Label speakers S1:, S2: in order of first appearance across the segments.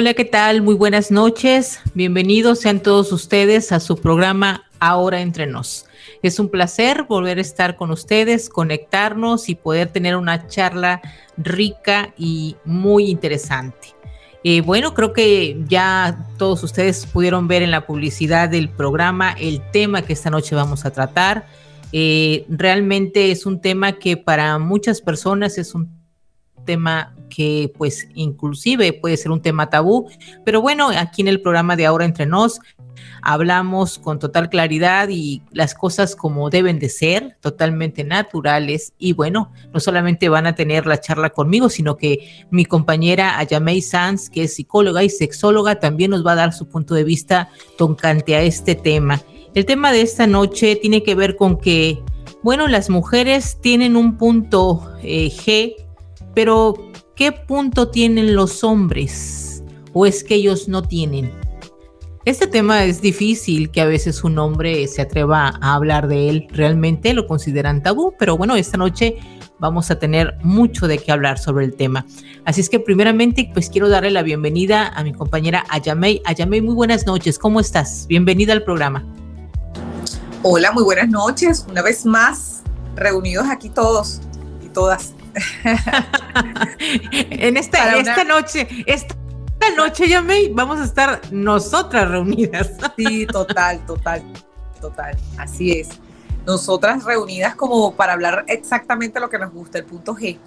S1: Hola, ¿qué tal? Muy buenas noches. Bienvenidos sean todos ustedes a su programa Ahora entre nos. Es un placer volver a estar con ustedes, conectarnos y poder tener una charla rica y muy interesante. Eh, bueno, creo que ya todos ustedes pudieron ver en la publicidad del programa el tema que esta noche vamos a tratar. Eh, realmente es un tema que para muchas personas es un tema que pues inclusive puede ser un tema tabú, pero bueno, aquí en el programa de Ahora Entre Nos hablamos con total claridad y las cosas como deben de ser, totalmente naturales. Y bueno, no solamente van a tener la charla conmigo, sino que mi compañera Ayamei Sanz, que es psicóloga y sexóloga, también nos va a dar su punto de vista tocante a este tema. El tema de esta noche tiene que ver con que, bueno, las mujeres tienen un punto eh, G, pero ¿qué punto tienen los hombres? ¿O es que ellos no tienen? Este tema es difícil que a veces un hombre se atreva a hablar de él. Realmente lo consideran tabú, pero bueno, esta noche vamos a tener mucho de qué hablar sobre el tema. Así es que primeramente, pues quiero darle la bienvenida a mi compañera Ayamei. Ayamei, muy buenas noches. ¿Cómo estás? Bienvenida al programa.
S2: Hola, muy buenas noches. Una vez más, reunidos aquí todos y todas.
S1: en esta, esta noche, esta noche, ya me vamos a estar nosotras reunidas.
S2: sí, total, total, total. Así es. Nosotras reunidas como para hablar exactamente lo que nos gusta, el punto G.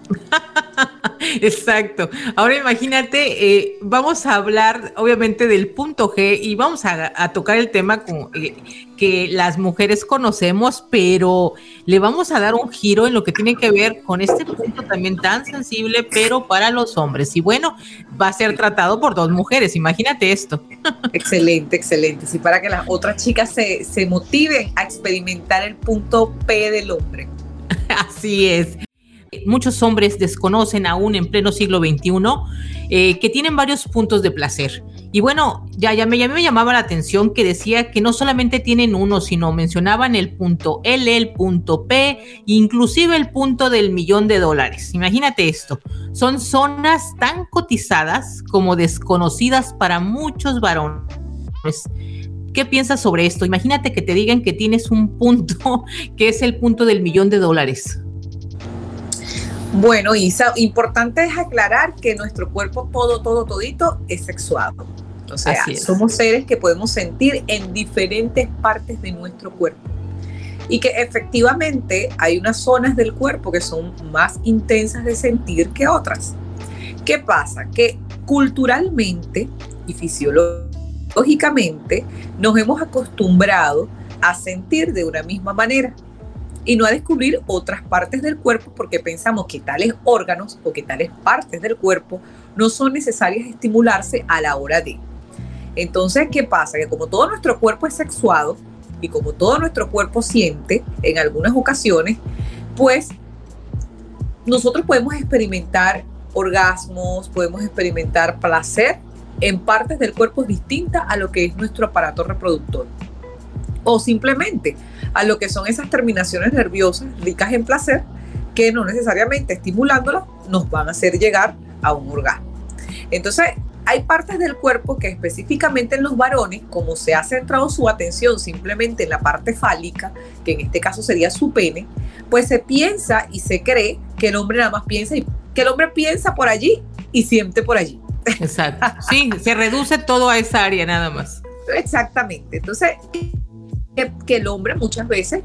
S1: Exacto. Ahora imagínate, eh, vamos a hablar obviamente del punto G y vamos a, tocar el tema con, eh, que las mujeres conocemos, pero le vamos a dar un giro en lo que tiene que ver con este punto también tan sensible, pero para los hombres. Y bueno, va a ser tratado por dos mujeres, imagínate esto.
S2: Excelente, excelente. Sí, para que las otras chicas se, se motiven a experimentar el punto P del hombre.
S1: Así es muchos hombres desconocen aún en pleno siglo XXI, eh, que tienen varios puntos de placer. Y bueno, ya, me, ya me llamaba la atención que decía que no solamente tienen uno, sino mencionaban el punto L, el punto P, inclusive el punto del millón de dólares. Imagínate esto, son zonas tan cotizadas como desconocidas para muchos varones. ¿Qué piensas sobre esto? Imagínate que te digan que tienes un punto que es el punto del millón de dólares.
S2: Bueno, Isa, importante es aclarar que nuestro cuerpo todo, todo, todito es sexuado. O sea, somos seres que podemos sentir en diferentes partes de nuestro cuerpo. Y que efectivamente hay unas zonas del cuerpo que son más intensas de sentir que otras. ¿Qué pasa? Que culturalmente y fisiológicamente nos hemos acostumbrado a sentir de una misma manera y no a descubrir otras partes del cuerpo porque pensamos que tales órganos o que tales partes del cuerpo no son necesarias estimularse a la hora de. Entonces, ¿qué pasa? Que como todo nuestro cuerpo es sexuado y como todo nuestro cuerpo siente en algunas ocasiones, pues nosotros podemos experimentar orgasmos, podemos experimentar placer en partes del cuerpo distintas a lo que es nuestro aparato reproductor. O simplemente a lo que son esas terminaciones nerviosas ricas en placer que no necesariamente estimulándolas nos van a hacer llegar a un orgasmo. Entonces, hay partes del cuerpo que específicamente en los varones, como se ha centrado su atención simplemente en la parte fálica, que en este caso sería su pene, pues se piensa y se cree que el hombre nada más piensa y que el hombre piensa por allí y siente por allí.
S1: Exacto. Sí, se reduce todo a esa área nada más.
S2: Exactamente. Entonces, que, que el hombre muchas veces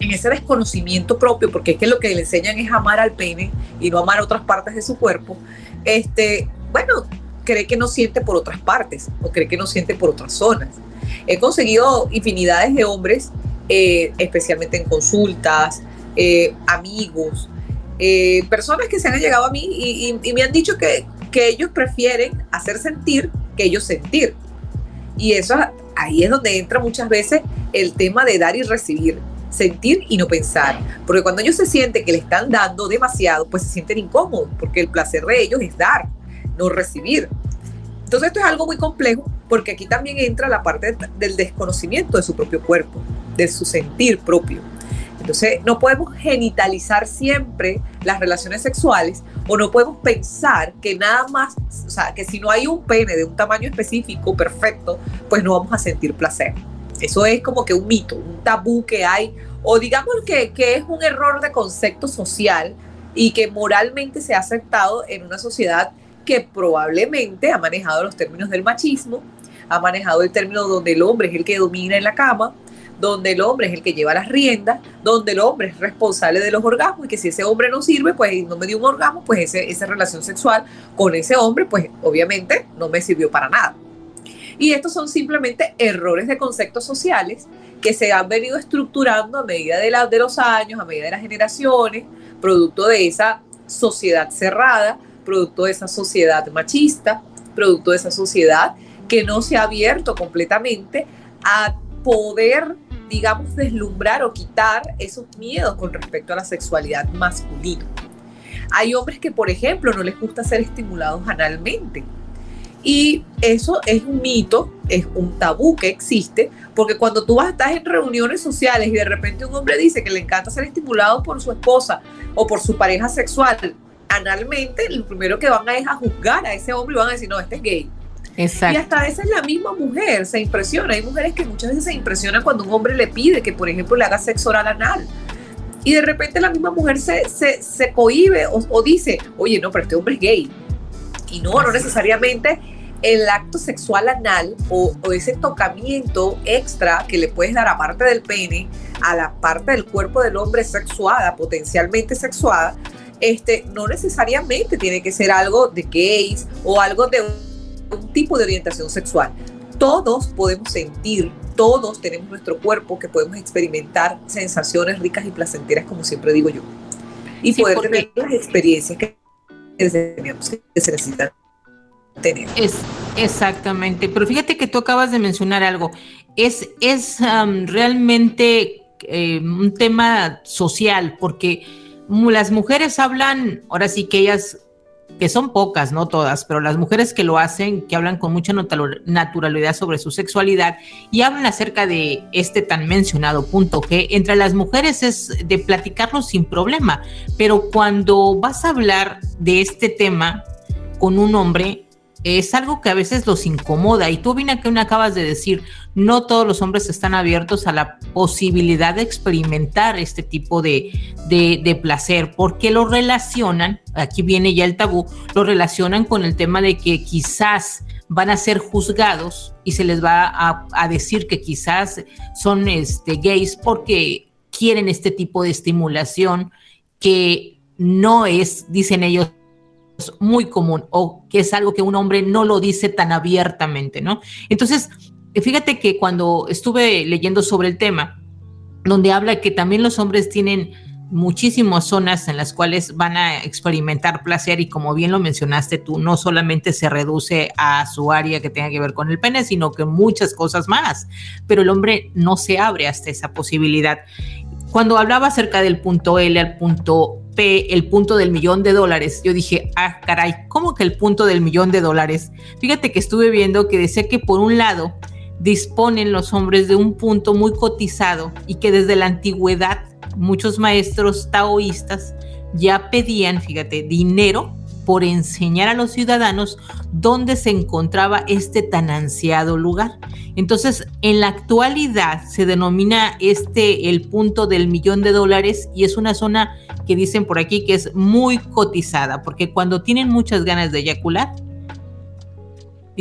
S2: en ese desconocimiento propio, porque es que lo que le enseñan es amar al pene y no amar otras partes de su cuerpo, este, bueno, cree que no siente por otras partes o cree que no siente por otras zonas. He conseguido infinidades de hombres, eh, especialmente en consultas, eh, amigos, eh, personas que se han llegado a mí y, me han dicho que, que ellos prefieren hacer sentir que ellos sentir. Y eso ahí es donde entra muchas veces el tema de dar y recibir sentir y no pensar. Porque cuando ellos se sienten que le están dando demasiado, pues se sienten incómodos, porque el placer de ellos es dar, no recibir. Entonces esto es algo muy complejo, porque aquí también entra la parte del desconocimiento de su propio cuerpo, de su sentir propio. Entonces no podemos genitalizar siempre las relaciones sexuales o no podemos pensar que nada más, o sea, que si no hay un pene de un tamaño específico perfecto, pues no vamos a sentir placer. Eso es como que un mito, un tabú que hay, o digamos que, que es un error de concepto social y que moralmente se ha aceptado en una sociedad que probablemente ha manejado los términos del machismo, ha manejado el término donde el hombre es el que domina en la cama, donde el hombre es el que lleva las riendas, donde el hombre es responsable de los orgasmos y que si ese hombre no sirve, pues no me dio un orgasmo, pues esa relación sexual con ese hombre, pues obviamente no me sirvió para nada. Y estos son simplemente errores de conceptos sociales que se han venido estructurando a medida de, la, de los años, a medida de las generaciones, producto de esa sociedad cerrada, producto de esa sociedad machista, producto de esa sociedad que no se ha abierto completamente a poder, digamos, deslumbrar o quitar esos miedos con respecto a la sexualidad masculina. Hay hombres que, por ejemplo, no les gusta ser estimulados analmente y eso es un mito, es un tabú que existe, porque cuando tú vas, estás en reuniones sociales y de repente un hombre dice que le encanta ser estimulado por su esposa o por su pareja sexual analmente, lo primero que van a es a juzgar a ese hombre y van a decir, no, este es gay. Exacto. Y hasta a veces la misma mujer se impresiona. Hay mujeres que muchas veces se impresionan cuando un hombre le pide que, por ejemplo, le haga sexo oral anal. Y de repente la misma mujer se, se, se cohíbe o, o dice, oye, no, pero este hombre es gay y no, no necesariamente el acto sexual anal o, ese tocamiento extra que le puedes dar aparte del pene a la parte del cuerpo del hombre sexuada, potencialmente sexuada, este, no necesariamente tiene que ser algo de gays o algo de un tipo de orientación sexual. Todos podemos sentir, todos tenemos nuestro cuerpo que podemos experimentar sensaciones ricas y placenteras, como siempre digo yo. Y poder tener las experiencias que que se necesitan tener.
S1: Es, exactamente, pero fíjate que tú acabas de mencionar algo. Es, es realmente eh, un tema social, porque las mujeres hablan, ahora sí que ellas, que son pocas, no todas, pero las mujeres que lo hacen, que hablan con mucha naturalidad sobre su sexualidad y hablan acerca de este tan mencionado punto que entre las mujeres es de platicarlo sin problema, pero cuando vas a hablar de este tema con un hombre, es algo que a veces los incomoda. Y tú, Vina, que acabas de decir, no todos los hombres están abiertos a la posibilidad de experimentar este tipo de, de, placer, porque lo relacionan, aquí viene ya el tabú, lo relacionan con el tema de que quizás van a ser juzgados y se les va a, a decir que quizás son este, gays porque quieren este tipo de estimulación que no es, dicen ellos, muy común o que es algo que un hombre no lo dice tan abiertamente, ¿no? Entonces, fíjate que cuando estuve leyendo sobre el tema, donde habla que también los hombres tienen muchísimas zonas en las cuales van a experimentar placer y como bien lo mencionaste tú, no solamente se reduce a su área que tenga que ver con el pene, sino que muchas cosas más, pero el hombre no se abre hasta esa posibilidad. Cuando hablaba acerca del punto L al punto P, el punto del millón de dólares, yo dije, ah, caray, ¿cómo que el punto del millón de dólares? Fíjate que estuve viendo que decía que por un lado disponen los hombres de un punto muy cotizado y que desde la antigüedad muchos maestros taoístas ya pedían, fíjate, dinero por enseñar a los ciudadanos dónde se encontraba este tan ansiado lugar. Entonces, en la actualidad se denomina este el punto del millón de dólares y es una zona que dicen por aquí que es muy cotizada, porque cuando tienen muchas ganas de eyacular,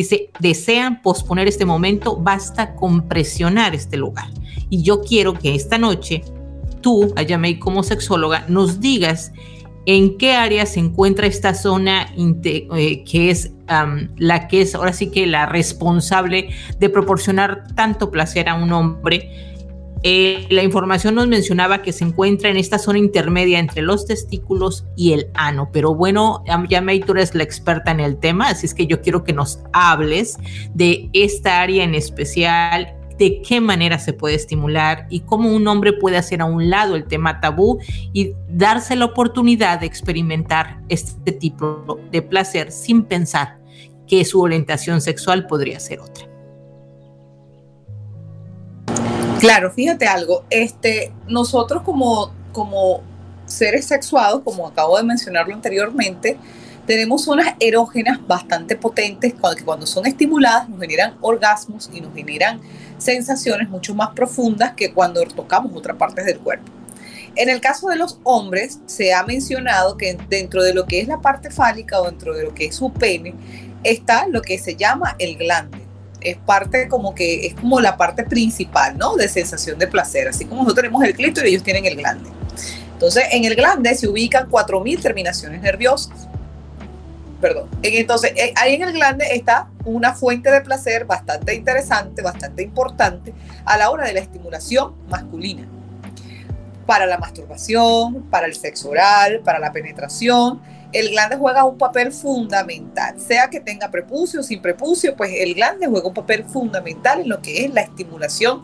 S1: dice, desean posponer este momento, basta con presionar este lugar. Y yo quiero que esta noche tú, Ayamei, como sexóloga, nos digas en qué área se encuentra esta zona eh, que es la que es ahora sí que la responsable de proporcionar tanto placer a un hombre. Eh, la información nos mencionaba que se encuentra en esta zona intermedia entre los testículos y el ano, pero bueno, ya tú eres la experta en el tema, así es que yo quiero que nos hables de esta área en especial de qué manera se puede estimular y cómo un hombre puede hacer a un lado el tema tabú y darse la oportunidad de experimentar este tipo de placer sin pensar que su orientación sexual podría ser otra.
S2: Claro, fíjate algo, este, nosotros como, como seres sexuados, como acabo de mencionarlo anteriormente, tenemos zonas erógenas bastante potentes que cuando son estimuladas nos generan orgasmos y nos generan sensaciones mucho más profundas que cuando tocamos otras partes del cuerpo. En el caso de los hombres, se ha mencionado que dentro de lo que es la parte fálica o dentro de lo que es su pene, está lo que se llama el glande. Es parte como que es como la parte principal, ¿no? De sensación de placer. Así como nosotros tenemos el clítoris, ellos tienen el glande. Entonces, en el glande se ubican 4.000 terminaciones nerviosas perdón. Entonces, eh, ahí en el glande está una fuente de placer bastante interesante, bastante importante a la hora de la estimulación masculina. Para la masturbación, para el sexo oral, para la penetración, el glande juega un papel fundamental. Sea que tenga prepucio o sin prepucio, pues el glande juega un papel fundamental en lo que es la estimulación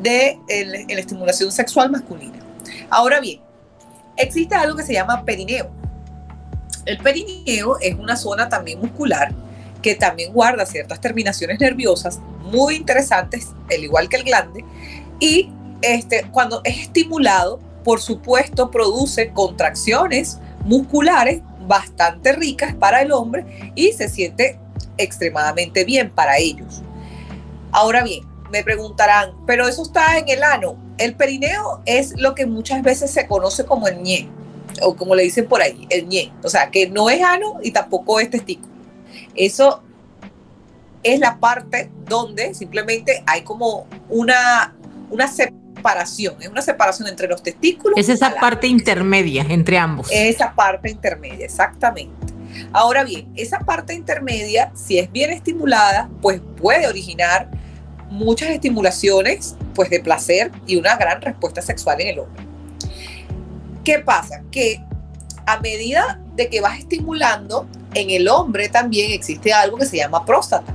S2: de la estimulación sexual masculina. Ahora bien, existe algo que se llama perineo el perineo es una zona también muscular que también guarda ciertas terminaciones nerviosas muy interesantes, al igual que el glande, y este, cuando es estimulado, por supuesto, produce contracciones musculares bastante ricas para el hombre y se siente extremadamente bien para ellos. Ahora bien, me preguntarán, pero eso está en el ano. El perineo es lo que muchas veces se conoce como el ñe o como le dicen por ahí, el ñe. O sea, que no es ano y tampoco es testículo. Eso es la parte donde simplemente hay como una, una separación, es una separación entre los testículos.
S1: Es esa parte intermedia entre ambos.
S2: Esa parte intermedia, exactamente. Ahora bien, esa parte intermedia, si es bien estimulada, pues puede originar muchas estimulaciones pues de placer y una gran respuesta sexual en el hombre. ¿Qué pasa? Que a medida de que vas estimulando, en el hombre también existe algo que se llama próstata,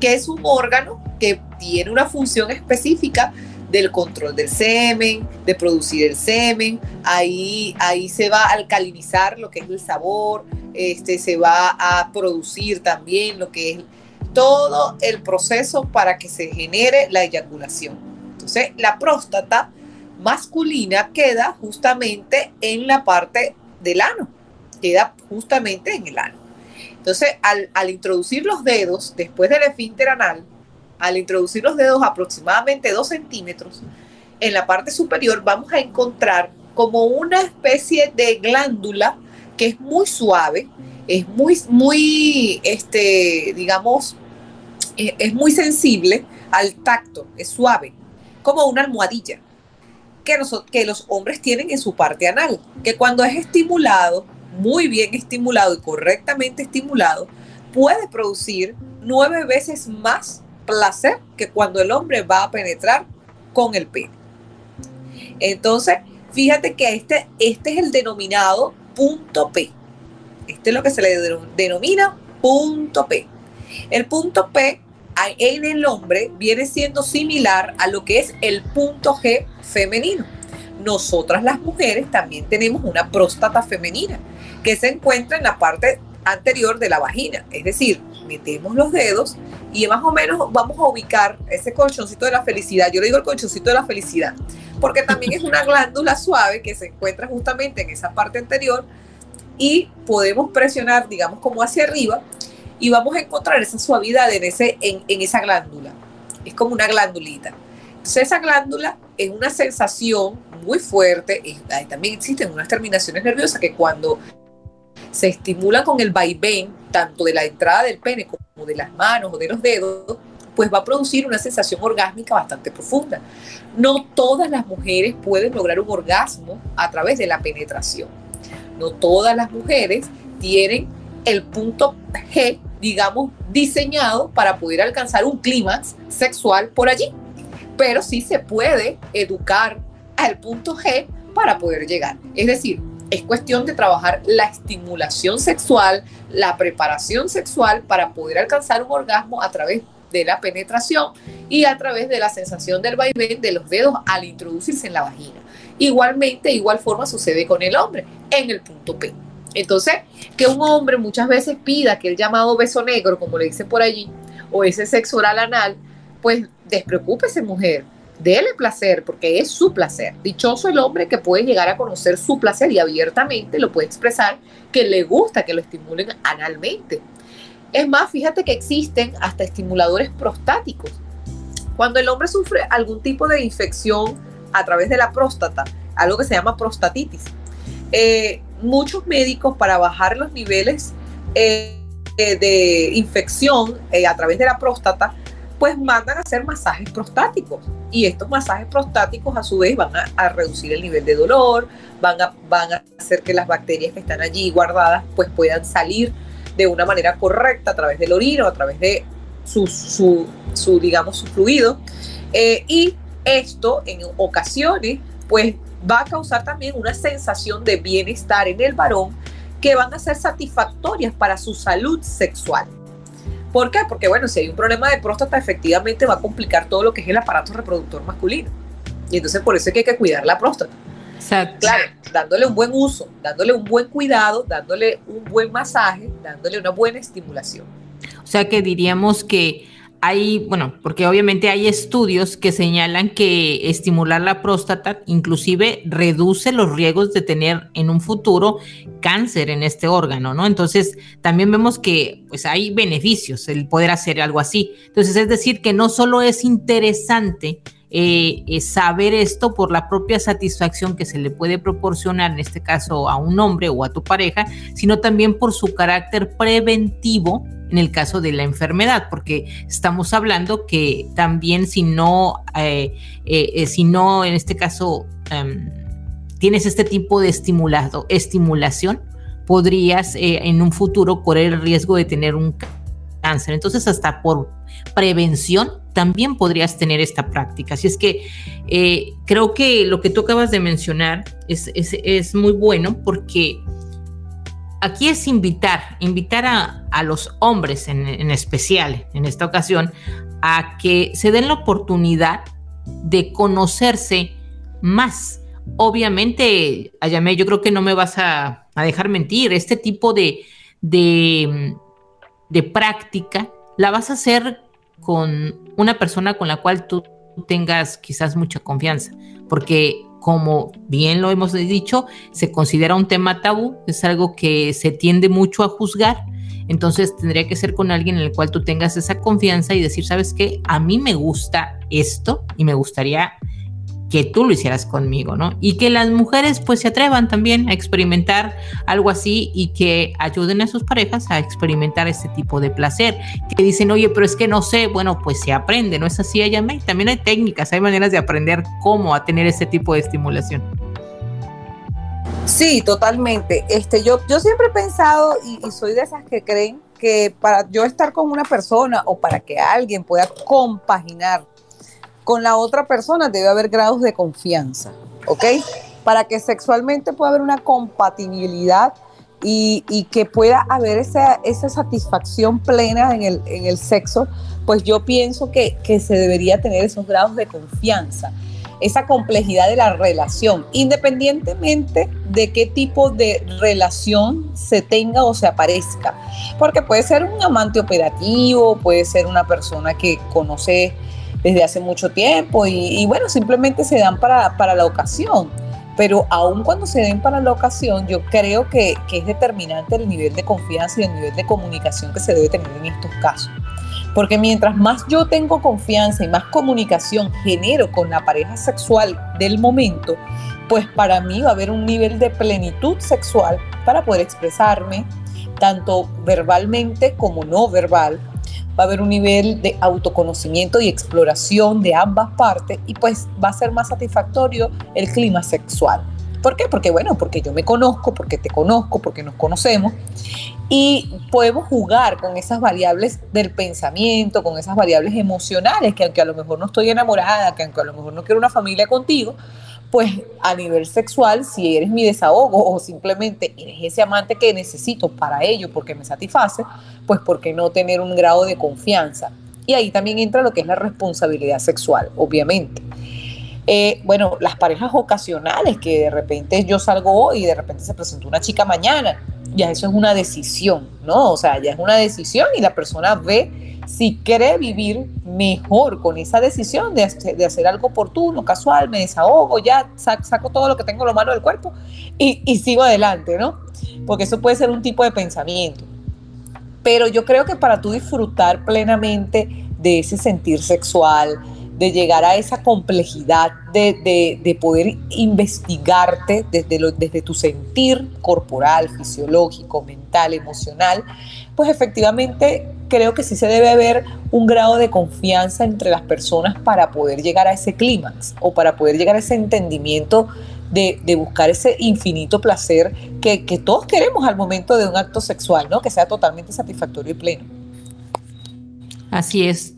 S2: que es un órgano que tiene una función específica del control del semen, de producir el semen, ahí, ahí se va a alcalinizar lo que es el sabor, este, se va a producir también lo que es todo el proceso para que se genere la eyaculación. Entonces, la próstata masculina queda justamente en la parte del ano, queda justamente en el ano. Entonces, al, introducir los dedos después del esfínter anal, al introducir los dedos aproximadamente 2 centímetros, en la parte superior vamos a encontrar como una especie de glándula que es muy suave, es muy, muy, este, digamos, es, es muy sensible al tacto, es suave, como una almohadilla que, los hombres tienen en su parte anal, que cuando es estimulado, muy bien estimulado y correctamente estimulado, puede producir nueve veces más placer que cuando el hombre va a penetrar con el pene. Entonces, fíjate que este, este es el denominado punto P. Este es lo que se le denomina punto P. El punto P en el hombre viene siendo similar a lo que es el punto G femenino. nosotras las mujeres también tenemos una próstata femenina que se encuentra en la parte anterior de la vagina. Es decir, metemos los dedos y más o menos vamos a ubicar ese colchoncito de la felicidad. Yo le digo el colchoncito de la felicidad, porque también es una glándula suave que se encuentra justamente en esa parte anterior y podemos presionar, digamos, como hacia arriba y vamos a encontrar esa suavidad en, ese, en, en esa glándula. Es como una glandulita. Entonces esa glándula es una sensación muy fuerte. También existen unas terminaciones nerviosas que cuando se estimulan con el vaivén, tanto de la entrada del pene como de las manos o de los dedos, pues va a producir una sensación orgásmica bastante profunda. No todas las mujeres pueden lograr un orgasmo a través de la penetración. No todas las mujeres tienen el punto G, digamos, diseñado para poder alcanzar un clímax sexual por allí. Pero sí se puede educar al punto G para poder llegar. Es decir, es cuestión de trabajar la estimulación sexual, la preparación sexual para poder alcanzar un orgasmo a través de la penetración y a través de la sensación del vaivén de los dedos al introducirse en la vagina. Igualmente, igual forma sucede con el hombre en el punto P. Entonces, que un hombre muchas veces pida que el llamado beso negro, como le dice por allí, o ese sexo oral anal, pues despreocúpese mujer, déle placer porque es su placer. Dichoso el hombre que puede llegar a conocer su placer y abiertamente lo puede expresar que le gusta que lo estimulen analmente. Es más, fíjate que existen hasta estimuladores prostáticos. Cuando el hombre sufre algún tipo de infección a través de la próstata, algo que se llama prostatitis, eh, muchos médicos para bajar los niveles eh, de infección eh, a través de la próstata pues mandan a hacer masajes prostáticos. Y estos masajes prostáticos a su vez van a, reducir el nivel de dolor, van a, van a hacer que las bacterias que están allí guardadas pues puedan salir de una manera correcta a través del orino, a través de su, su, digamos, su fluido. Eh, y esto en ocasiones pues va a causar también una sensación de bienestar en el varón que van a ser satisfactorias para su salud sexual. ¿Por qué? Porque, bueno, si hay un problema de próstata, efectivamente va a complicar todo lo que es el aparato reproductor masculino. Y entonces por eso es que hay que cuidar la próstata. Exacto. Claro, dándole un buen uso, dándole un buen cuidado, dándole un buen masaje, dándole una buena estimulación.
S1: O sea que diríamos que hay, bueno, porque obviamente hay estudios que señalan que estimular la próstata inclusive reduce los riesgos de tener en un futuro cáncer en este órgano, ¿no? Entonces, también vemos que pues hay beneficios el poder hacer algo así. Entonces, es decir, que no solo es interesante eh, eh, saber esto por la propia satisfacción que se le puede proporcionar, en este caso a un hombre o a tu pareja, sino también por su carácter preventivo en el caso de la enfermedad, porque estamos hablando que también si no, eh, si no en este caso em, tienes este tipo de estimulado, estimulación, podrías en un futuro correr el riesgo de tener un cáncer. Entonces, hasta por prevención, también podrías tener esta práctica. Así es que eh, creo que lo que tú acabas de mencionar es, muy bueno porque aquí es invitar, invitar a, los hombres en, en, especial en esta ocasión a que se den la oportunidad de conocerse más. Obviamente, Ayame, yo creo que no me vas a, dejar mentir, este tipo de, de, de práctica la vas a hacer con una persona con la cual tú tengas quizás mucha confianza, porque como bien lo hemos dicho, se considera un tema tabú, es algo que se tiende mucho a juzgar, entonces tendría que ser con alguien en el cual tú tengas esa confianza y decir, sabes qué, a mí me gusta esto y me gustaría que tú lo hicieras conmigo, ¿no? Y que las mujeres pues se atrevan también a experimentar algo así y que ayuden a sus parejas a experimentar este tipo de placer. Que dicen, oye, pero es que no sé, bueno, pues se aprende, ¿no es así, Ayame? También hay técnicas, hay maneras de aprender cómo a tener este tipo de estimulación.
S3: Sí, totalmente. Este, yo, yo siempre he pensado y, y soy de esas que creen que para yo estar con una persona o para que alguien pueda compaginar con la otra persona debe haber grados de confianza, ¿ok? Para que sexualmente pueda haber una compatibilidad y, que pueda haber esa, satisfacción plena en el, en el, sexo, pues yo pienso que, que se debería tener esos grados de confianza.
S2: esa complejidad de la relación, independientemente de qué tipo de relación se tenga o se aparezca. Porque puede ser un amante operativo, puede ser una persona que conoce desde hace mucho tiempo y, bueno, simplemente se dan para, para la ocasión pero aun cuando se den para la ocasión, yo creo que, que, es determinante el nivel de confianza y el nivel de comunicación que se debe tener en estos casos. Porque mientras más yo tengo confianza y más comunicación genero con la pareja sexual del momento, pues para mí va a haber un nivel de plenitud sexual para poder expresarme, tanto verbalmente como no verbal, va a haber un nivel de autoconocimiento y exploración de ambas partes y pues va a ser más satisfactorio el clima sexual. ¿Por qué? Porque bueno, porque yo me conozco, porque te conozco, porque nos conocemos y podemos jugar con esas variables del pensamiento, con esas variables emocionales, que aunque a lo mejor no estoy enamorada, que aunque a lo mejor no quiero una familia contigo, pues a nivel sexual, si eres mi desahogo o simplemente eres ese amante que necesito para ello porque me satisface, pues ¿por qué no tener un grado de confianza? Y ahí también entra lo que es la responsabilidad sexual, obviamente. Eh, bueno, las parejas ocasionales, que de repente yo salgo hoy y de repente se presentó una chica mañana, ya eso es una decisión, ¿no? O sea, ya es una decisión y la persona ve si quiere vivir mejor con esa decisión de, hacer algo oportuno, casual, me desahogo, ya saco todo lo que tengo lo malo del cuerpo y, y sigo adelante, ¿no? Porque eso puede ser un tipo de pensamiento. Pero yo creo que para tú disfrutar plenamente de ese sentir sexual, de llegar a esa complejidad de, poder investigarte desde, lo, desde tu sentir corporal, fisiológico, mental, emocional, pues efectivamente creo que sí se debe haber un grado de confianza entre las personas para poder llegar a ese clímax o para poder llegar a ese entendimiento de, buscar ese infinito placer que, que todos queremos al momento de un acto sexual, ¿no? Que sea totalmente satisfactorio y pleno.
S1: Así es,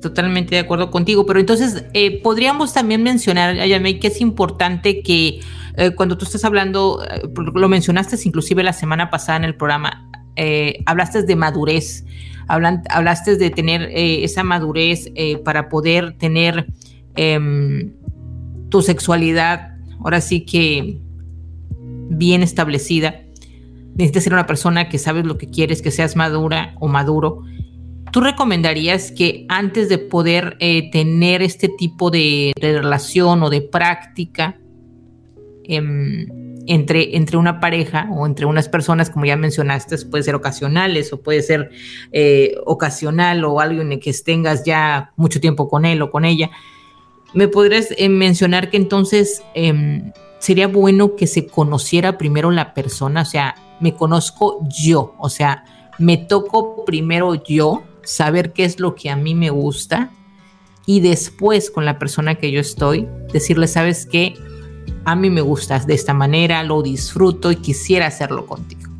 S1: totalmente de acuerdo contigo, pero entonces eh, podríamos también mencionar, Ayame, que es importante que eh, cuando tú estás hablando, eh, lo mencionaste inclusive la semana pasada en el programa, hablaste de madurez, hablaste de tener esa madurez para poder tener em, tu sexualidad, ahora sí que bien establecida. Necesitas ser una persona que sabes lo que quieres, que seas madura o maduro ¿Tú recomendarías que antes de poder eh, tener este tipo de, relación o de práctica em, entre, entre una pareja o entre unas personas, como ya mencionaste, puede ser ocasionales o puede ser eh, ocasional o alguien en que tengas ya mucho tiempo con él o con ella, ¿me podrías eh, mencionar que entonces em, sería bueno que se conociera primero la persona? O sea, me conozco yo, o sea, me toco primero yo saber qué es lo que a mí me gusta y después con la persona que yo estoy, decirle, sabes qué, a mí me gustas de esta manera, lo disfruto y quisiera hacerlo contigo.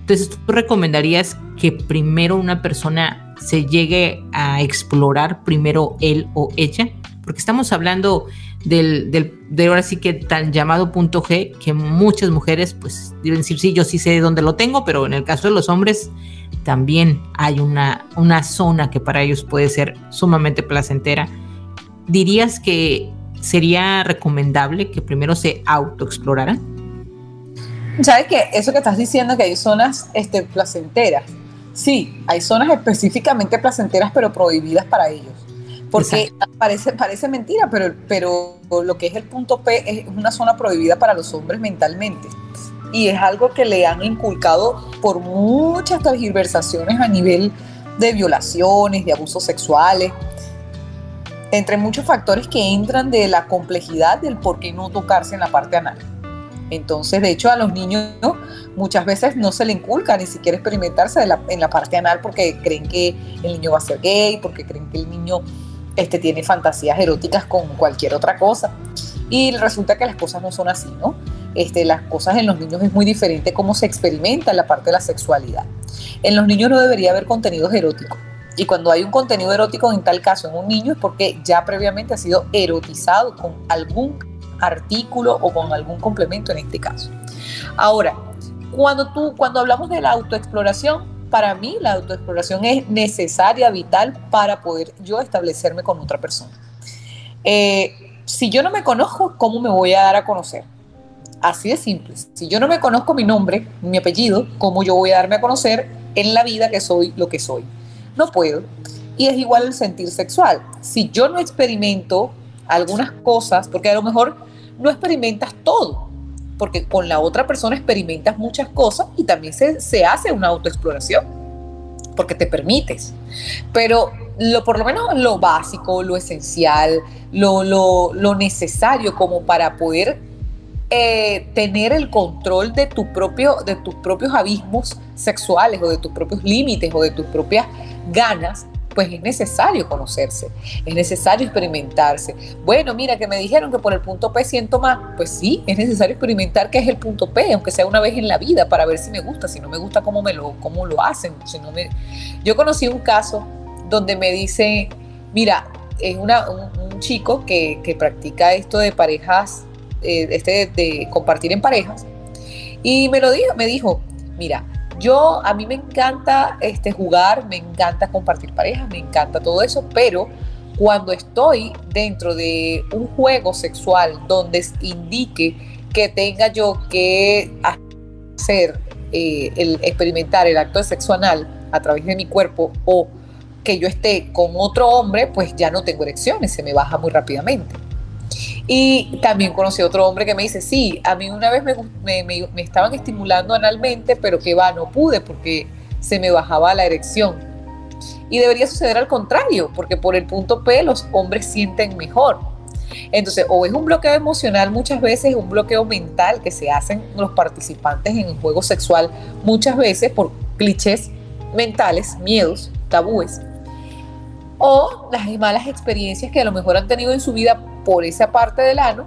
S1: Entonces, ¿tú recomendarías que primero una persona se llegue a explorar primero él o ella? Porque estamos hablando del, del, de ahora sí que tan llamado punto G, que muchas mujeres pues deben decir, sí, yo sí sé dónde lo tengo, pero en el caso de los hombres también hay una, una zona que para ellos puede ser sumamente placentera. ¿Dirías que sería recomendable que primero se autoexploraran?
S2: ¿Sabes qué? Eso que estás diciendo que hay zonas este, placenteras. Sí, hay zonas específicamente placenteras, pero prohibidas para ellos. Porque parece, parece mentira, pero, pero lo que es el punto P es una zona prohibida para los hombres mentalmente y es algo que le han inculcado por muchas tergiversaciones a nivel de violaciones, de abusos sexuales, entre muchos factores que entran de la complejidad del por qué no tocarse en la parte anal. Entonces, de hecho, a los niños muchas veces no se le inculca ni siquiera experimentarse en la parte anal porque creen que el niño va a ser gay, porque creen que el niño este, tiene fantasías eróticas con cualquier otra cosa. Y resulta que las cosas no son así, ¿no? Este, las cosas en los niños es muy diferente cómo se experimenta la parte de la sexualidad. En los niños no debería haber contenidos eróticos. Y cuando hay un contenido erótico en tal caso en un niño es porque ya previamente ha sido erotizado con algún artículo o con algún complemento en este caso. Ahora, cuando tú, cuando hablamos de la autoexploración, para mí la autoexploración es necesaria, vital para poder yo establecerme con otra persona. Eh, si yo no me conozco, ¿cómo me voy a dar a conocer? Así de simple. Si yo no me conozco mi nombre, mi apellido, ¿cómo yo voy a darme a conocer en la vida que soy lo que soy? No puedo. Y es igual el sentir sexual. Si yo no experimento algunas cosas, porque a lo mejor no experimentas todo, porque con la otra persona experimentas muchas cosas y también se, se hace una autoexploración, porque te permites. Pero lo, por lo menos lo básico, lo esencial, lo, lo, lo necesario como para poder eh, tener el control de, tu propio, de tus propios abismos sexuales o de tus propios límites o de tus propias ganas, pues es necesario conocerse, es necesario experimentarse. Bueno, mira, que me dijeron que por el punto P siento más. Pues sí, es necesario experimentar qué es el punto P, aunque sea una vez en la vida, para ver si me gusta, si no me gusta cómo, me lo, cómo lo hacen. Si no me... Yo conocí un caso donde me dice, mira, es una, un, chico que, que practica esto de parejas eh, este de compartir en parejas. Y me lo dijo, me dijo, mira, yo a mí me encanta este, jugar, me encanta compartir parejas, me encanta todo eso, pero cuando estoy dentro de un juego sexual donde indique que tenga yo que hacer eh, el experimentar el acto sexo anal a través de mi cuerpo o que yo esté con otro hombre, pues ya no tengo erecciones, se me baja muy rápidamente. Y también conocí a otro hombre que me dice, sí, a mí una vez me, me, estaban estimulando analmente, pero que va, no pude porque se me bajaba la erección. Y debería suceder al contrario, porque por el punto P los hombres sienten mejor. Entonces, o es un bloqueo emocional muchas veces, un bloqueo mental que se hacen los participantes en el juego sexual muchas veces por clichés mentales, miedos, tabúes, o las malas experiencias que a lo mejor han tenido en su vida por esa parte del ano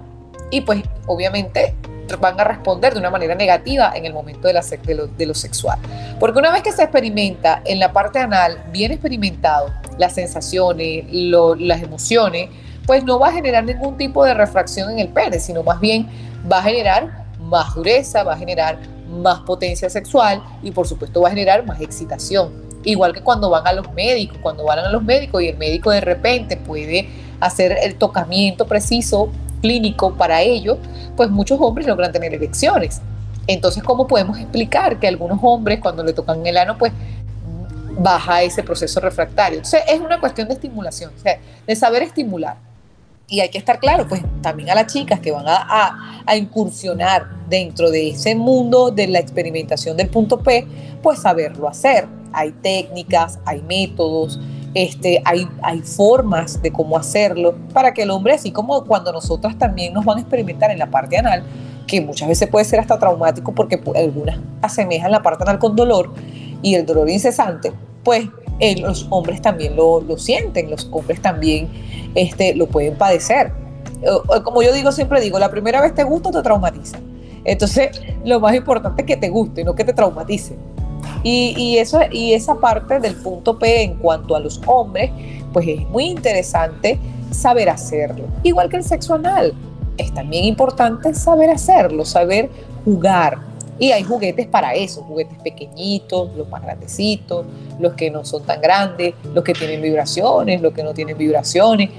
S2: y pues obviamente van a responder de una manera negativa en el momento de, la, lo, sexual. Porque una vez que se experimenta en la parte anal, bien experimentado, las sensaciones, las emociones, pues no va a generar ningún tipo de refracción en el pene, sino más bien va a generar más dureza, va a generar más potencia sexual y por supuesto va a generar más excitación. Igual que cuando van a los médicos, cuando van a los médicos y el médico de repente puede hacer el tocamiento preciso clínico para ello, pues muchos hombres logran tener erecciones. Entonces, ¿cómo podemos explicar que algunos hombres cuando le tocan el ano, pues baja ese proceso refractario? Entonces, es una cuestión de estimulación, o de saber estimular. Y hay que estar claro, pues también a las chicas que van a, a, incursionar dentro de ese mundo de la experimentación del punto P, pues saberlo hacer. Hay técnicas, hay métodos, este, hay, hay formas de cómo hacerlo para que el hombre, así como cuando nosotras también nos van a experimentar en la parte anal, que muchas veces puede ser hasta traumático porque algunas asemejan la parte anal con dolor y el dolor incesante, pues eh, los hombres también lo, lo, sienten, los hombres también este, lo pueden padecer. Como yo digo, siempre digo, la primera vez te gusta te traumatiza. Entonces, lo más importante es que te guste, no que te traumatice. Y, eso, y esa parte del punto P en cuanto a los hombres, pues es muy interesante saber hacerlo. Igual que el sexo anal, es también importante saber hacerlo, saber jugar. Y hay juguetes para eso, juguetes pequeñitos, los más grandecitos, los que no son tan grandes, los que tienen vibraciones, los que no tienen vibraciones.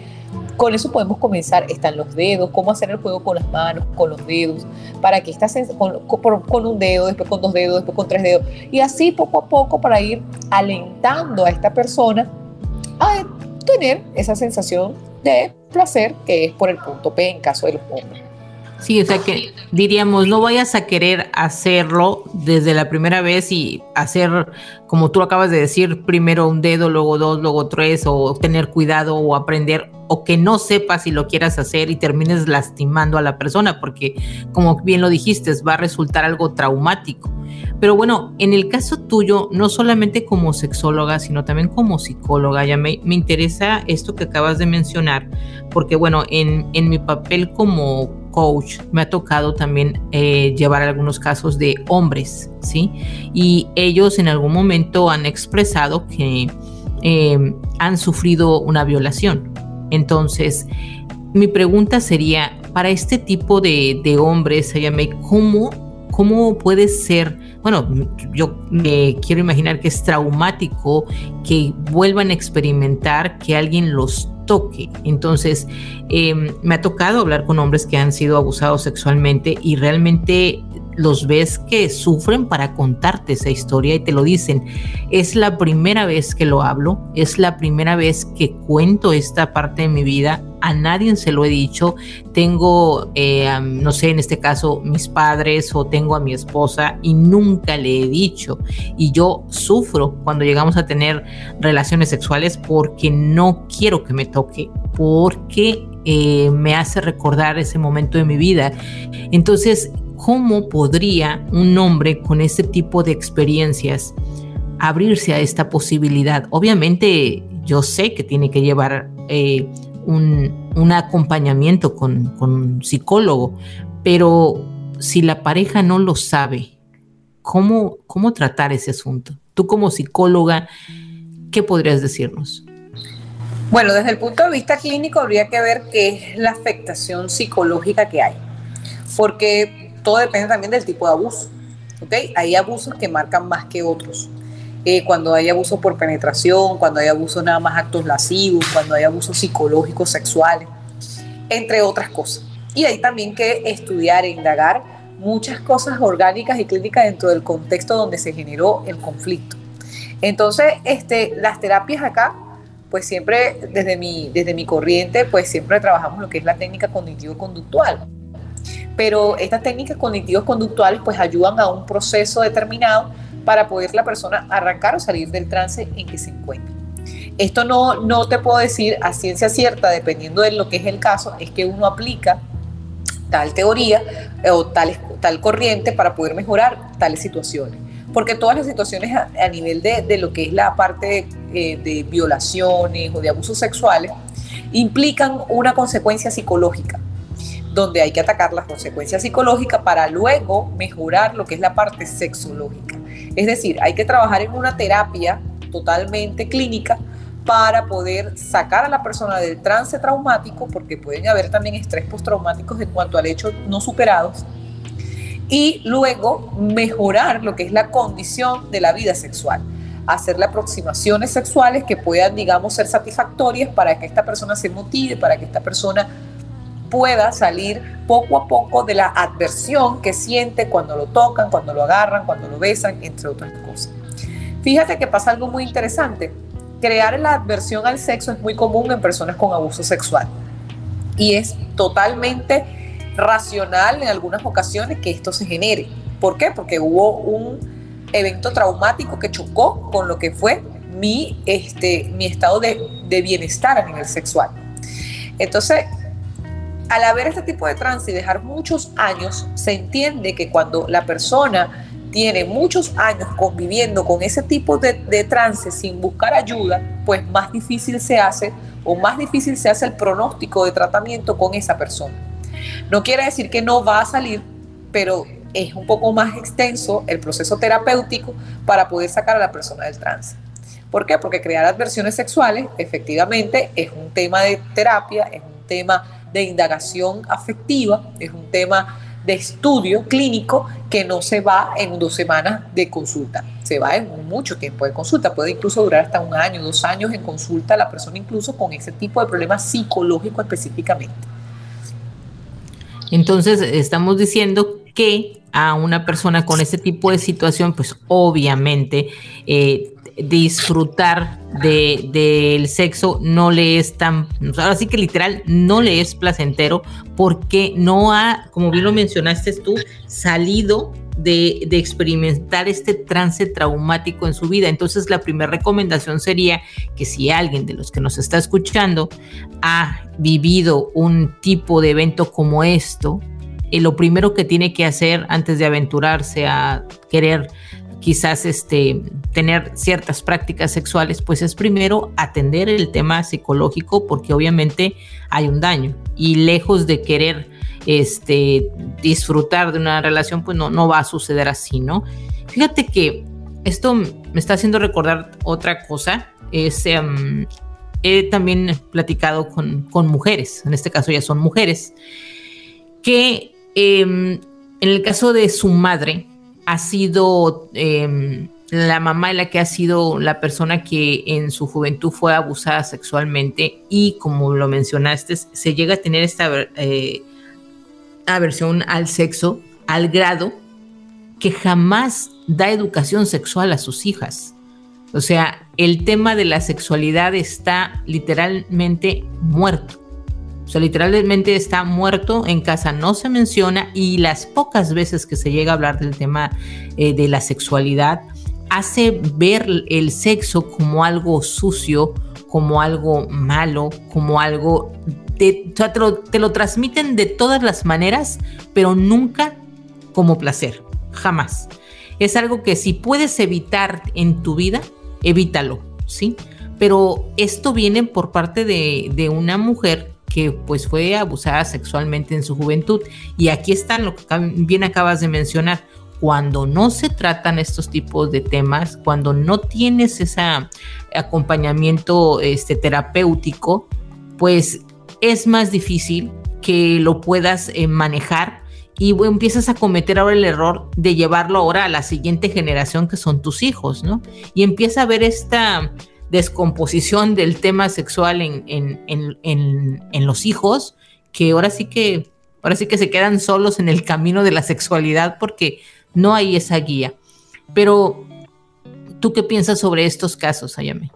S2: Con eso podemos comenzar, están los dedos, cómo hacer el juego con las manos, con los dedos, para que esta con, con un dedo, después con dos dedos, después con tres dedos, y así poco a poco para ir alentando a esta persona a tener esa sensación de placer que es por el punto P en caso de los hombres.
S1: Sí, o sea que diríamos, no vayas a querer hacerlo desde la primera vez y hacer, como tú acabas de decir, primero un dedo, luego dos, luego tres, o tener cuidado o aprender, o que no sepas si lo quieras hacer y termines lastimando a la persona, porque como bien lo dijiste, va a resultar algo traumático. Pero bueno, en el caso tuyo, no solamente como sexóloga, sino también como psicóloga, ya me, me interesa esto que acabas de mencionar, porque bueno, en, en mi papel como coach, me ha tocado también eh, llevar algunos casos de hombres, ¿sí? Y ellos en algún momento han expresado que eh, han sufrido una violación. Entonces, mi pregunta sería, para este tipo de, de hombres, ¿cómo, ¿cómo puede ser? Bueno, yo me quiero imaginar que es traumático que vuelvan a experimentar que alguien los toque. Entonces, em, me ha tocado hablar con hombres que han sido abusados sexualmente y realmente los ves que sufren para contarte esa historia y te lo dicen. Es la primera vez que lo hablo, es la primera vez que cuento esta parte de mi vida. A nadie se lo he dicho. Tengo, eh, no sé, en este caso, mis padres o tengo a mi esposa y nunca le he dicho. Y yo sufro cuando llegamos a tener relaciones sexuales porque no quiero que me toque, porque eh, me hace recordar ese momento de mi vida. Entonces, ¿Cómo podría un hombre con este tipo de experiencias abrirse a esta posibilidad? Obviamente yo sé que tiene que llevar eh, un, acompañamiento con, con un psicólogo, pero si la pareja no lo sabe, ¿cómo, ¿cómo tratar ese asunto? Tú como psicóloga, ¿qué podrías decirnos?
S2: Bueno, desde el punto de vista clínico habría que ver qué es la afectación psicológica que hay. Porque todo depende también del tipo de abuso. ¿okay? Hay abusos que marcan más que otros. Eh, cuando hay abuso por penetración, cuando hay abusos nada más actos lascivos, cuando hay abusos psicológicos, sexuales, entre otras cosas. Y hay también que estudiar e indagar muchas cosas orgánicas y clínicas dentro del contexto donde se generó el conflicto. Entonces, este, las terapias acá, pues siempre desde mi, desde mi corriente, pues siempre trabajamos lo que es la técnica cognitivo-conductual pero estas técnicas cognitivas conductuales pues ayudan a un proceso determinado para poder la persona arrancar o salir del trance en que se encuentra. Esto no, no te puedo decir a ciencia cierta, dependiendo de lo que es el caso, es que uno aplica tal teoría eh, o tal, tal corriente para poder mejorar tales situaciones. Porque todas las situaciones a, nivel de, de, lo que es la parte eh, de violaciones o de abusos sexuales implican una consecuencia psicológica donde hay que atacar las consecuencias psicológicas para luego mejorar lo que es la parte sexológica. Es decir, hay que trabajar en una terapia totalmente clínica para poder sacar a la persona del trance traumático, porque pueden haber también estrés postraumáticos en cuanto al hecho no superados, y luego mejorar lo que es la condición de la vida sexual. Hacerle aproximaciones sexuales que puedan, digamos, ser satisfactorias para que esta persona se motive, para que esta persona pueda salir poco a poco de la adversión que siente cuando lo tocan, cuando lo agarran, cuando lo besan, entre otras cosas. Fíjate que pasa algo muy interesante. Crear la adversión al sexo es muy común en personas con abuso sexual y es totalmente racional en algunas ocasiones que esto se genere. ¿Por qué? Porque hubo un evento traumático que chocó con lo que fue mi, este, mi estado de, de bienestar a nivel sexual. Entonces, al haber este tipo de trance y dejar muchos años, se entiende que cuando la persona tiene muchos años conviviendo con ese tipo de, de, trance sin buscar ayuda, pues más difícil se hace o más difícil se hace el pronóstico de tratamiento con esa persona. No quiere decir que no va a salir, pero es un poco más extenso el proceso terapéutico para poder sacar a la persona del trance. ¿Por qué? Porque crear adversiones sexuales efectivamente es un tema de terapia, es un tema de indagación afectiva, es un tema de estudio clínico que no se va en dos semanas de consulta, se va en mucho tiempo de consulta, puede incluso durar hasta un año, dos años en consulta la persona incluso con ese tipo de problemas psicológicos específicamente.
S1: Entonces, estamos diciendo que a una persona con ese tipo de situación, pues obviamente eh, disfrutar del sexo no le es tan, ahora sí que literal, no le es placentero porque no ha, como bien lo mencionaste tú, salido de, de, experimentar este trance traumático en su vida. Entonces la primera recomendación sería que si alguien de los que nos está escuchando ha vivido un tipo de evento como esto, eh, lo primero que tiene que hacer antes de aventurarse a querer quizás este, tener ciertas prácticas sexuales, pues es primero atender el tema psicológico porque obviamente hay un daño y lejos de querer este, disfrutar de una relación, pues no, no va a suceder así, ¿no? Fíjate que esto me está haciendo recordar otra cosa, es, em, he también platicado con, con, mujeres, en este caso ya son mujeres, que em, en el caso de su madre, ha sido em, la mamá es la que ha sido la persona que en su juventud fue abusada sexualmente y como lo mencionaste, se llega a tener esta eh, aversión al sexo al grado que jamás da educación sexual a sus hijas. O sea, el tema de la sexualidad está literalmente muerto. Sea, literalmente está muerto, en casa no se menciona y las pocas veces que se llega a hablar del tema eh, de la sexualidad hace ver el sexo como algo sucio, como algo malo, como algo... De, o sea, te lo transmiten de todas las maneras, pero nunca como placer, jamás. Es algo que si puedes evitar en tu vida, evítalo, ¿sí? Pero esto viene por parte de, de una mujer que pues fue abusada sexualmente en su juventud. Y aquí está lo que bien acabas de mencionar. Cuando no se tratan estos tipos de temas, cuando no tienes ese acompañamiento este, terapéutico, pues es más difícil que lo puedas eh, manejar y empiezas a cometer ahora el error de llevarlo ahora a la siguiente generación que son tus hijos, ¿no? Y empieza a ver esta descomposición del tema sexual en, en, los hijos, que ahora sí que, ahora sí que se quedan solos en el camino de la sexualidad porque no hay esa guía. Pero, ¿tú qué piensas sobre estos casos, Ayame?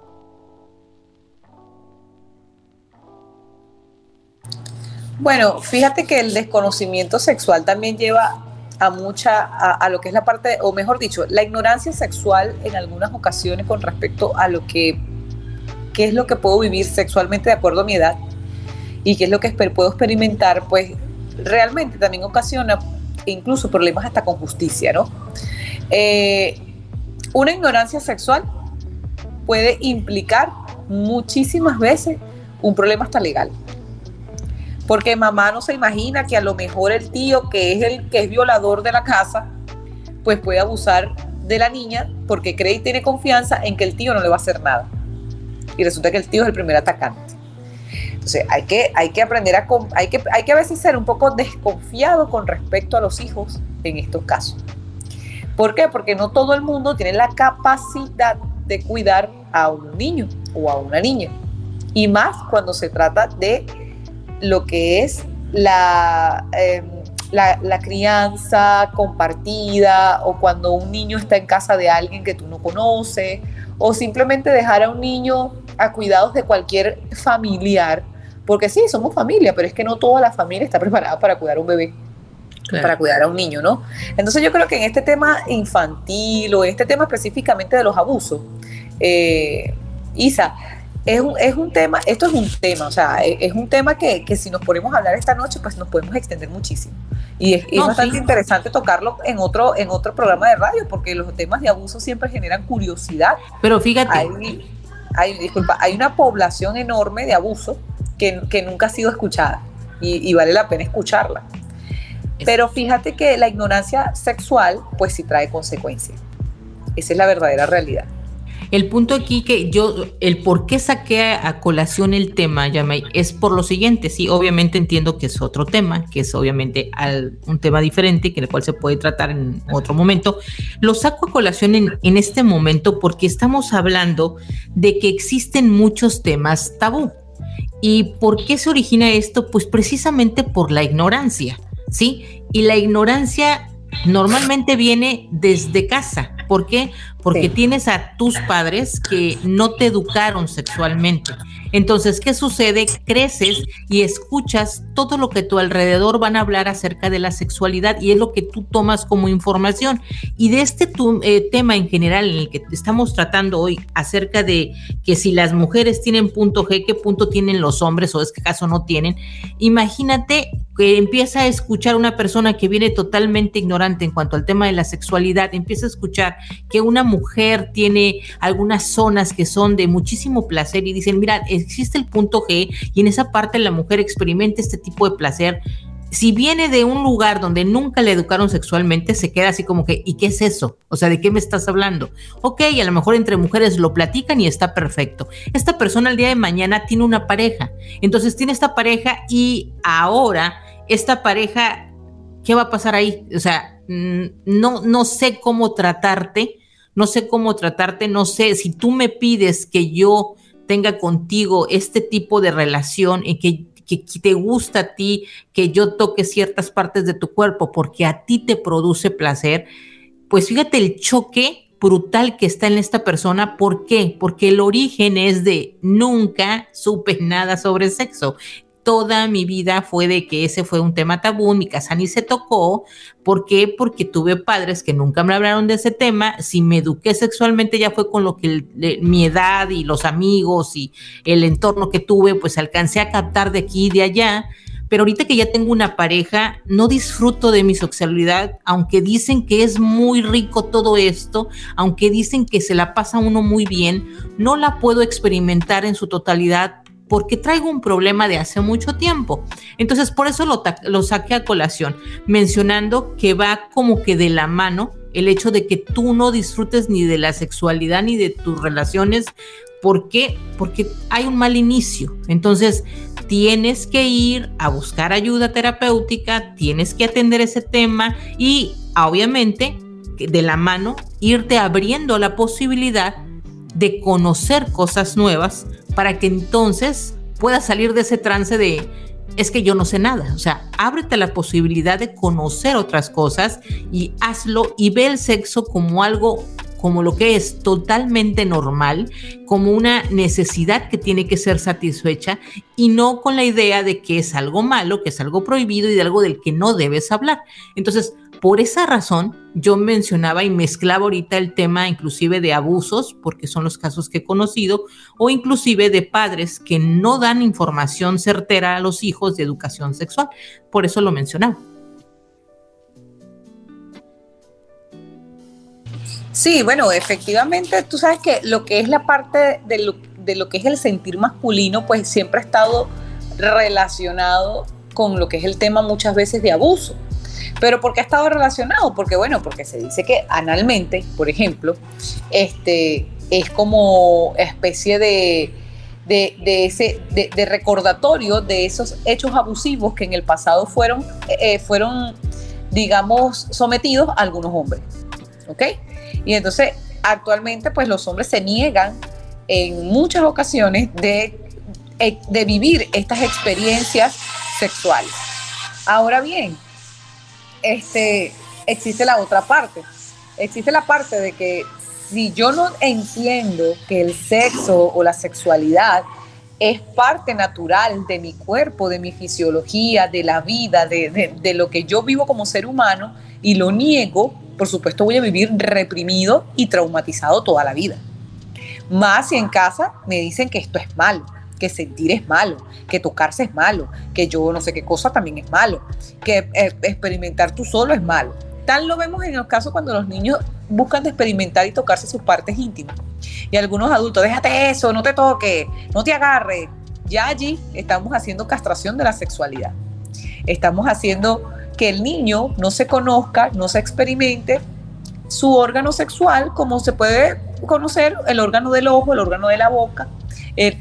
S2: Bueno, fíjate que el desconocimiento sexual también lleva a mucha, a, lo que es la parte, o mejor dicho, la ignorancia sexual en algunas ocasiones con respecto a lo que, qué es lo que puedo vivir sexualmente de acuerdo a mi edad y qué es lo que puedo experimentar, pues realmente también ocasiona incluso problemas hasta con justicia, ¿no? Eh, una ignorancia sexual puede implicar muchísimas veces un problema hasta legal porque mamá no se imagina que a lo mejor el tío, que es el que es violador de la casa, pues puede abusar de la niña porque cree y tiene confianza en que el tío no le va a hacer nada. Y resulta que el tío es el primer atacante. Entonces hay que, hay que aprender a... Hay que, hay que a veces ser un poco desconfiado con respecto a los hijos en estos casos. ¿Por qué? Porque no todo el mundo tiene la capacidad de cuidar a un niño o a una niña. Y más cuando se trata de lo que es em, la, la, crianza compartida o cuando un niño está en casa de alguien que tú no conoces o simplemente dejar a un niño a cuidados de cualquier familiar, porque sí, somos familia, pero es que no toda la familia está preparada para cuidar a un bebé. para cuidar a un niño, ¿no? Entonces yo creo que en este tema infantil o este tema específicamente de los abusos, eh, Isa, es un, es un tema, esto es un tema, o sea, e, es, un tema que, que, si nos ponemos a hablar esta noche, pues nos podemos extender muchísimo. Y es, bastante interesante tocarlo en otro, en otro programa de radio, porque los temas de abuso siempre generan curiosidad.
S1: Pero fíjate.
S2: Hay, hay, disculpa, hay una población enorme de abuso que, que nunca ha sido escuchada y, y vale la pena escucharla. Pero fíjate que la ignorancia sexual, pues sí trae consecuencias. Esa es la verdadera realidad.
S1: El punto aquí que yo, el por qué saqué a colación el tema, Yamay, es por lo siguiente. Sí, obviamente entiendo que es otro tema, que es obviamente un tema diferente, que el cual se puede tratar en otro momento. Lo saco a colación en, en este momento porque estamos hablando de que existen muchos temas tabú. ¿Y por qué se origina esto? Pues precisamente por la ignorancia, ¿sí? Y la ignorancia normalmente viene desde casa. ¿Por qué? Porque tienes a tus padres que no te educaron sexualmente. Entonces, ¿qué sucede? Creces y escuchas todo lo que tu alrededor van a hablar acerca de la sexualidad y es lo que tú tomas como información. Y de este eh, tema en general en el que estamos tratando hoy, acerca de que si las mujeres tienen punto G, ¿qué punto tienen los hombres o es que caso no tienen? Imagínate que empieza a escuchar una persona que viene totalmente ignorante en cuanto al tema de la sexualidad, empieza a escuchar que una mujer tiene algunas zonas que son de muchísimo placer y dicen, mira, existe el punto G y en esa parte la mujer experimenta este tipo de placer. Si viene de un lugar donde nunca le educaron sexualmente, se queda así como que, ¿y qué es eso? O sea, ¿de qué me estás hablando? Ok, a lo mejor entre mujeres lo platican y está perfecto. Esta persona el día de mañana tiene una pareja. Entonces tiene esta pareja y ahora esta pareja, ¿qué va a pasar ahí? O sea, no, no sé cómo tratarte no sé cómo tratarte, no sé si tú me pides que yo tenga contigo este tipo de relación y que, que, te gusta a ti, que yo toque ciertas partes de tu cuerpo porque a ti te produce placer, pues fíjate el choque brutal que está en esta persona. ¿Por qué? Porque el origen es de nunca supe nada sobre sexo toda mi vida fue de que ese fue un tema tabú, en mi casa ni se tocó. ¿Por qué? Porque tuve padres que nunca me hablaron de ese tema. Si me eduqué sexualmente ya fue con lo que mi edad y los amigos y el entorno que tuve, pues alcancé a captar de aquí y de allá. Pero ahorita que ya tengo una pareja, no disfruto de mi sexualidad, aunque dicen que es muy rico todo esto, aunque dicen que se la pasa uno muy bien, no la puedo experimentar en su totalidad porque traigo un problema de hace mucho tiempo. Entonces, por eso lo, lo saqué a colación, mencionando que va como que de la mano el hecho de que tú no disfrutes ni de la sexualidad ni de tus relaciones. ¿Por qué? Porque hay un mal inicio. Entonces, tienes que ir a buscar ayuda terapéutica, tienes que atender ese tema y, obviamente, de la mano, irte abriendo la posibilidad de conocer cosas nuevas para que entonces puedas salir de ese trance de es que yo no sé nada. O sea, ábrete la posibilidad de conocer otras cosas y hazlo y ve el sexo como algo como lo que es totalmente normal, como una necesidad que tiene que ser satisfecha y no con la idea de que es algo malo, que es algo prohibido y de algo del que no debes hablar. Entonces, por esa razón, yo mencionaba y mezclaba ahorita el tema inclusive de abusos, porque son los casos que he conocido, o inclusive de padres que no dan información certera a los hijos de educación sexual. Por eso lo mencionaba.
S2: Sí, bueno, efectivamente, tú sabes que lo que es la parte de lo, de lo que es el sentir masculino, pues siempre ha estado relacionado con lo que es el tema muchas veces de abuso. Pero ¿por qué ha estado relacionado? Porque bueno, porque se dice que analmente, por ejemplo, este es como especie de, de, ese de, recordatorio de esos hechos abusivos que en el pasado fueron, eh, fueron digamos, sometidos a algunos hombres. ¿Ok? Y entonces, actualmente, pues los hombres se niegan en muchas ocasiones de, eh, de vivir estas experiencias sexuales. Ahora bien, este, existe la otra parte. Existe la parte de que si yo no entiendo que el sexo o la sexualidad es parte natural de mi cuerpo, de mi fisiología, de la vida, de, de, lo que yo vivo como ser humano y lo niego, por supuesto voy a vivir reprimido y traumatizado toda la vida. Más si en casa me dicen que esto es malo que sentir es malo, que tocarse es malo, que yo no sé qué cosa también es malo, que eh, experimentar tú solo es malo. Tal lo vemos en los casos cuando los niños buscan experimentar y tocarse sus partes íntimas. Y algunos adultos, déjate eso, no te toques, no te agarres. Ya allí estamos haciendo castración de la sexualidad. Estamos haciendo que el niño no se conozca, no se experimente su órgano sexual como se puede conocer el órgano del ojo, el órgano de la boca,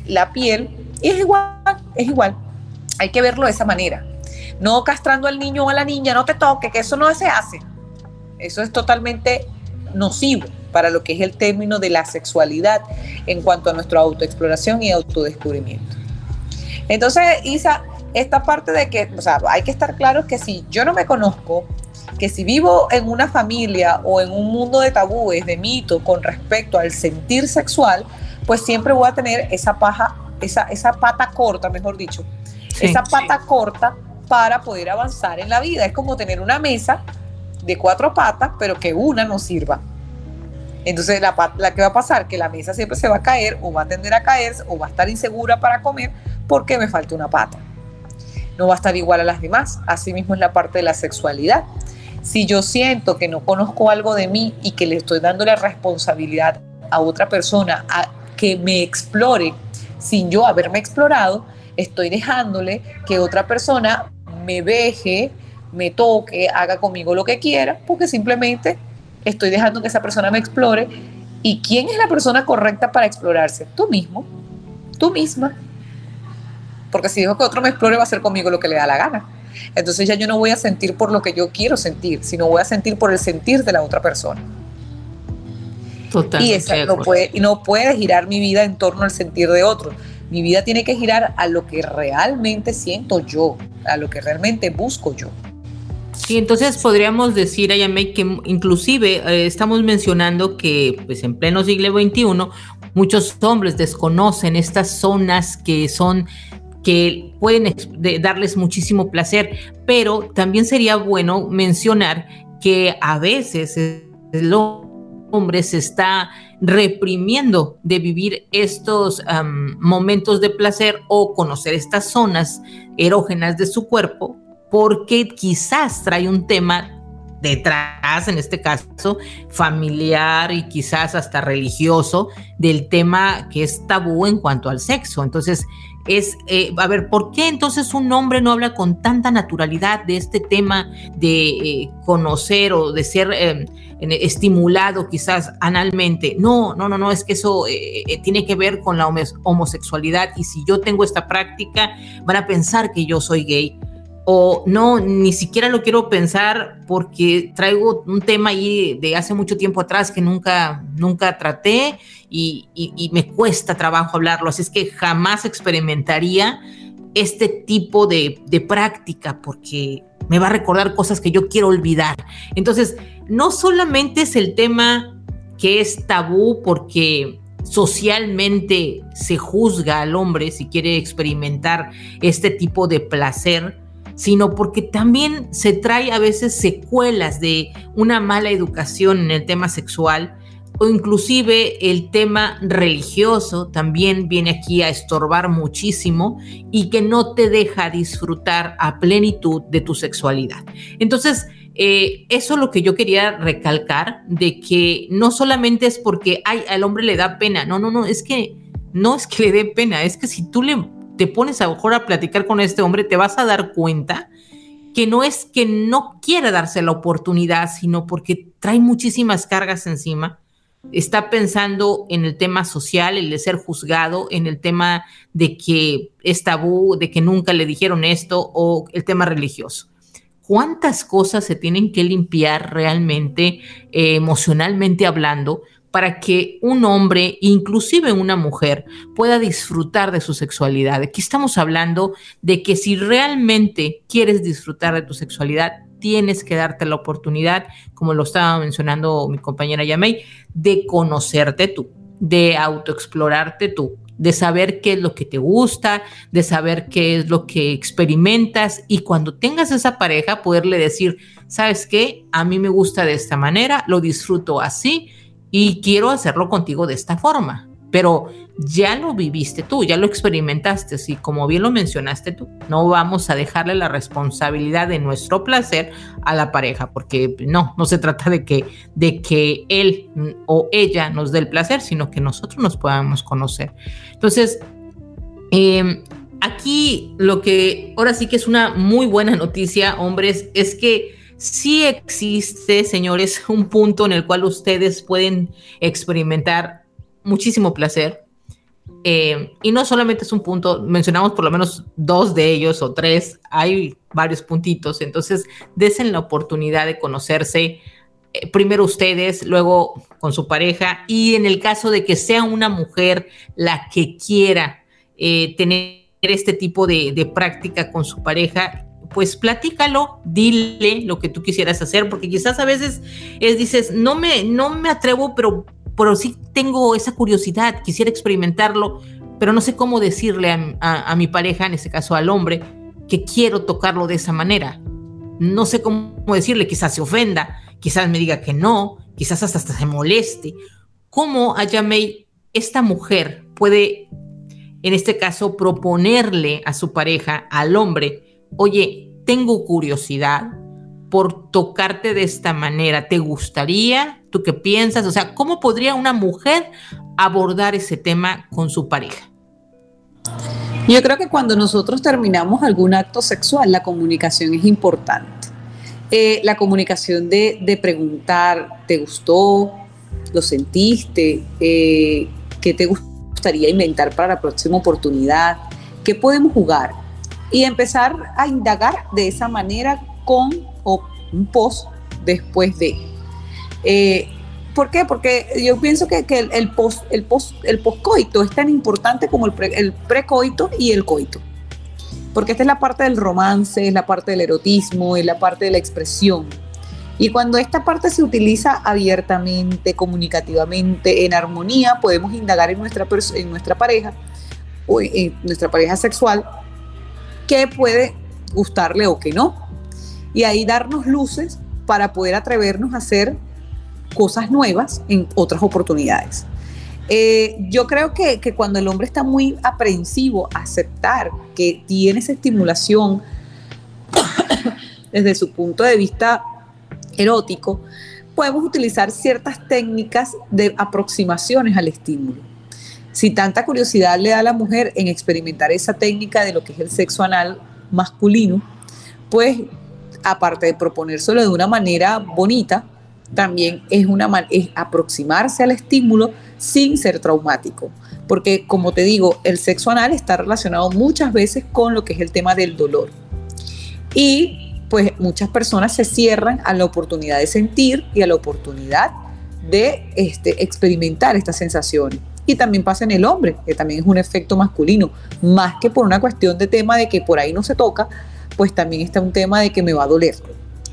S2: la piel, y es igual, es igual. Hay que verlo de esa manera. No castrando al niño o a la niña, no te toque, que eso no se hace. Eso es totalmente nocivo para lo que es el término de la sexualidad en cuanto a nuestra autoexploración y autodescubrimiento. Entonces, Isa, esta parte de que, o sea, hay que estar claro que si yo no me conozco, que si vivo en una familia o en un mundo de tabúes, de mitos con respecto al sentir sexual, pues siempre voy a tener esa paja, esa, esa pata corta, mejor dicho, esa pata corta para poder avanzar en la vida. Es como tener una mesa de cuatro patas, pero que una no sirva. Entonces, la, la que va a pasar, que la mesa siempre se va a caer o va a tender a caerse o va a estar insegura para comer porque me falta una pata. No va a estar igual a las demás. Asimismo es la parte de la sexualidad. Si yo siento que no conozco algo de mí y que le estoy dando la responsabilidad a otra persona a que me explore sin yo haberme explorado, estoy dejándole que otra persona me veje, me toque, haga conmigo lo que quiera, porque simplemente estoy dejando que esa persona me explore. ¿Y quién es la persona correcta para explorarse? Tú mismo, tú misma. Porque si dejo que otro me explore, va a hacer conmigo lo que le da la gana. Entonces ya yo no voy a sentir por lo que yo quiero sentir, sino voy a sentir por el sentir de la otra persona. Y, esa no puede, y no puede girar mi vida en torno al sentir de otros. Mi vida tiene que girar a lo que realmente siento yo, a lo que realmente busco yo.
S1: Sí, entonces podríamos decir, Ayame, que inclusive eh, estamos mencionando que pues en pleno siglo XXI muchos hombres desconocen estas zonas que son que pueden darles muchísimo placer, pero también sería bueno mencionar que a veces el hombre se está reprimiendo de vivir estos momentos de placer o conocer estas zonas erógenas de su cuerpo porque quizás trae un tema detrás, en este caso, familiar y quizás hasta religioso, del tema que es tabú en cuanto al sexo. Entonces, es, eh, a ver, ¿por qué entonces un hombre no habla con tanta naturalidad de este tema de eh, conocer o de ser em, estimulado quizás analmente? No, no, no, no, es que eso eh, tiene que ver con la homosexualidad y si yo tengo esta práctica, van a pensar que yo soy gay o no, ni siquiera lo quiero pensar porque traigo un tema ahí de hace mucho tiempo atrás que nunca, nunca traté y, me cuesta trabajo hablarlo, así es que jamás experimentaría este tipo de, de práctica porque me va a recordar cosas que yo quiero olvidar. Entonces, no solamente es el tema que es tabú porque socialmente se juzga al hombre si quiere experimentar este tipo de placer, sino porque también se trae a veces secuelas de una mala educación en el tema sexual o inclusive el tema religioso también viene aquí a estorbar muchísimo y que no te deja disfrutar a plenitud de tu sexualidad. Entonces, eh, eso es lo que yo quería recalcar, de que no solamente es porque ay, al hombre le da pena, no, no, no, es que no es que le dé pena, es que si tú le te pones a mejor a platicar con este hombre, te vas a dar cuenta que no es que no quiera darse la oportunidad, sino porque trae muchísimas cargas encima. Está pensando en el tema social, el de ser juzgado, en el tema de que es tabú, de que nunca le dijeron esto, o el tema religioso. ¿Cuántas cosas se tienen que limpiar realmente, eh, emocionalmente hablando, para que un hombre, inclusive una mujer, pueda disfrutar de su sexualidad. Aquí estamos hablando de que si realmente quieres disfrutar de tu sexualidad, tienes que darte la oportunidad, como lo estaba mencionando mi compañera Yamei, de conocerte tú, de autoexplorarte tú, de saber qué es lo que te gusta, de saber qué es lo que experimentas y cuando tengas esa pareja poderle decir, ¿sabes qué? A mí me gusta de esta manera, lo disfruto así y quiero hacerlo contigo de esta forma. Pero ya lo viviste tú, ya lo experimentaste, y como bien lo mencionaste tú, no vamos a dejarle la responsabilidad de nuestro placer a la pareja, porque no, no se trata de que, de que él o ella nos dé el placer, sino que nosotros nos podamos conocer. Entonces, em, aquí lo que ahora sí que es una muy buena noticia, hombres, es que sí existe, señores, un punto en el cual ustedes pueden experimentar muchísimo placer. Eh, y no solamente es un punto, mencionamos por lo menos dos de ellos o tres, hay varios puntitos, entonces desen la oportunidad de conocerse eh, primero ustedes, luego con su pareja y en el caso de que sea una mujer la que quiera eh, tener este tipo de práctica con su pareja, pues platícalo, dile lo que tú quisieras hacer, porque quizás a veces es, dices, no me, no me atrevo, pero, pero sí tengo esa curiosidad, quisiera experimentarlo, pero no sé cómo decirle a, mi pareja, en este caso al hombre, que quiero tocarlo de esa manera. No sé cómo decirle, quizás se ofenda, quizás me diga que no, quizás hasta, se moleste. ¿Cómo Ayamei, esta mujer puede, en este caso, proponerle a su pareja, al hombre, oye, tengo curiosidad por tocarte de esta manera. ¿Te gustaría? ¿Tú qué piensas? O sea, ¿cómo podría una mujer abordar ese tema con su pareja?
S3: Yo creo que cuando nosotros terminamos algún acto sexual, la comunicación es importante. Eh, la comunicación de, preguntar, ¿te gustó? ¿Lo sentiste? Eh, ¿Qué te gustaría inventar para la próxima oportunidad? ¿Qué podemos jugar? Y empezar a indagar de esa manera con o un post después de. Eh,
S2: ¿Por qué? Porque yo pienso que, que el, el, post, el, post, el poscoito es tan importante como el, pre, el precoito y el coito. Porque esta es la parte del romance, es la parte del erotismo, es la parte de la expresión. Y cuando esta parte se utiliza abiertamente, comunicativamente, en armonía, podemos indagar en nuestra, en nuestra pareja o en nuestra pareja sexual qué puede gustarle o qué no. Y ahí darnos luces para poder atrevernos a hacer cosas nuevas en otras oportunidades. Eh, yo creo que, que, cuando el hombre está muy aprensivo a aceptar que tiene esa estimulación desde su punto de vista erótico, podemos utilizar ciertas técnicas de aproximaciones al estímulo. Si tanta curiosidad le da a la mujer en experimentar esa técnica de lo que es el sexo anal masculino, pues aparte de proponérselo de una manera bonita, también es, una, es aproximarse al estímulo sin ser traumático. Porque como te digo, el sexo anal está relacionado muchas veces con lo que es el tema del dolor. Y pues muchas personas se cierran a la oportunidad de sentir y a la oportunidad de este, experimentar estas sensaciones. Y también pasa en el hombre, que también es un efecto masculino, más que por una cuestión de tema de que por ahí no se toca, pues también está un tema de que me va a doler.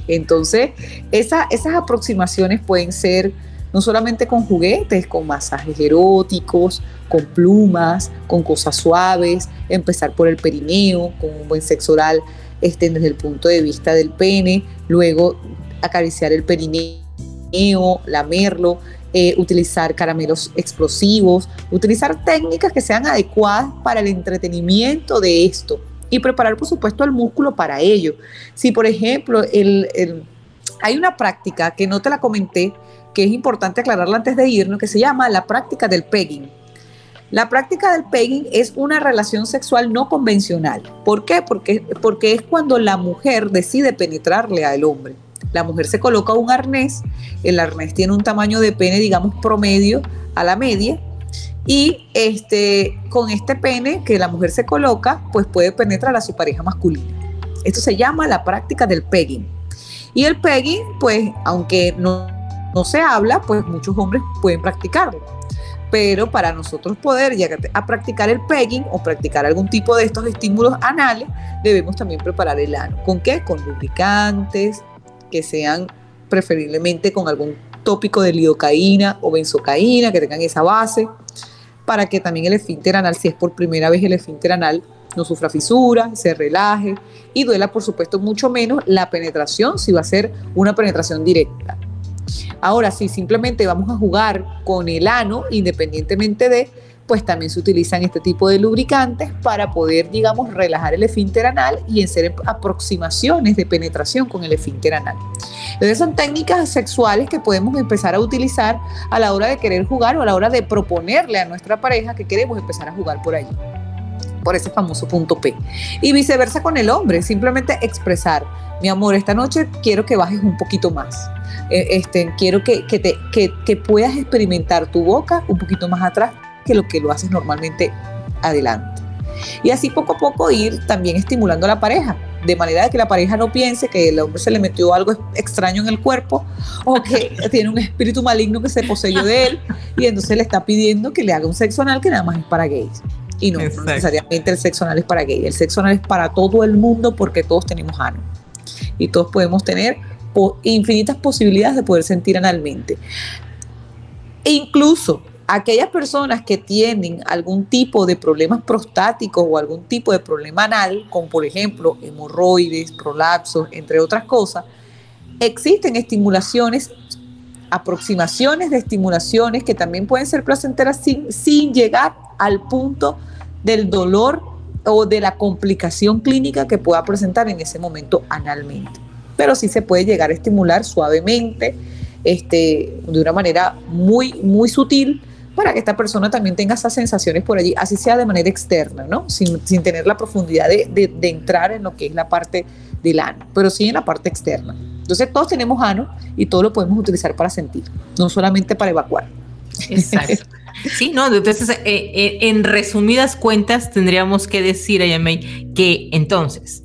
S2: Entonces, esa, esas aproximaciones pueden ser no solamente con juguetes, con masajes eróticos, con plumas, con cosas suaves, empezar por el perineo, con un buen sexo oral este, desde el punto de vista del pene, luego acariciar el perineo, lamerlo, eh, utilizar caramelos explosivos, utilizar técnicas que sean adecuadas para el entretenimiento de esto y preparar, por supuesto, el músculo para ello. Si, por ejemplo, el, hay una práctica que no te la comenté, que es importante aclararla antes de irnos, que se llama la práctica del pegging. La práctica del pegging es una relación sexual no convencional. ¿Por qué? Porque, porque es cuando la mujer decide penetrarle al hombre. La mujer se coloca un arnés, el arnés tiene un tamaño de pene, digamos, promedio a la media, y este, con este pene que la mujer se coloca, pues puede penetrar a su pareja masculina. Esto se llama la práctica del pegging. Y el pegging, pues, aunque no, no se habla, pues muchos hombres pueden practicarlo. Pero para nosotros poder llegar a practicar el pegging o practicar algún tipo de estos estímulos anales, debemos también preparar el ano. ¿Con qué? Con lubricantes que sean preferiblemente con algún tópico de lidocaína o benzocaína, que tengan esa base para que también el esfínter anal, si es por primera vez el esfínter anal, no sufra fisura, se relaje y duela, por supuesto, mucho menos la penetración si va a ser una penetración directa. Ahora, si simplemente vamos a jugar con el ano, independientemente de, pues también se utilizan este tipo de lubricantes para poder, digamos, relajar el esfínter anal y hacer aproximaciones de penetración con el esfínter anal. Entonces son técnicas sexuales que podemos empezar a utilizar a la hora de querer jugar o a la hora de proponerle a nuestra pareja que queremos empezar a jugar por allí por ese famoso punto P. Y viceversa con el hombre, simplemente expresar, mi amor, esta noche quiero que bajes un poquito más. Eh, este, quiero que, que, te, que, que puedas experimentar tu boca un poquito más atrás que lo que lo haces normalmente adelante. Y así poco a poco ir también estimulando a la pareja, de manera que la pareja no piense que el hombre se le metió algo extraño en el cuerpo o que tiene un espíritu maligno que se poseyó de él y entonces le está pidiendo que le haga un sexo anal que nada más es para gays. Y no, necesariamente el sexo anal es para gays, el sexo anal es para todo el mundo porque todos tenemos ano y todos podemos tener infinitas posibilidades de poder sentir analmente. E incluso aquellas personas que tienen algún tipo de problemas prostáticos o algún tipo de problema anal, como por ejemplo hemorroides, prolapsos, entre otras cosas, existen estimulaciones, aproximaciones de estimulaciones que también pueden ser placenteras sin, llegar al punto del dolor o de la complicación clínica que pueda presentar en ese momento analmente. Pero sí se puede llegar a estimular suavemente, este, de una manera muy, muy sutil, para que esta persona también tenga esas sensaciones por allí, así sea de manera externa, ¿no? Sin, tener la profundidad de, de, entrar en lo que es la parte del ano, pero sí en la parte externa. Entonces todos tenemos ano y todo lo podemos utilizar para sentir, no solamente para evacuar.
S1: Exacto. Sí, no, entonces eh, eh, en resumidas cuentas tendríamos que decir, Ayamey, que entonces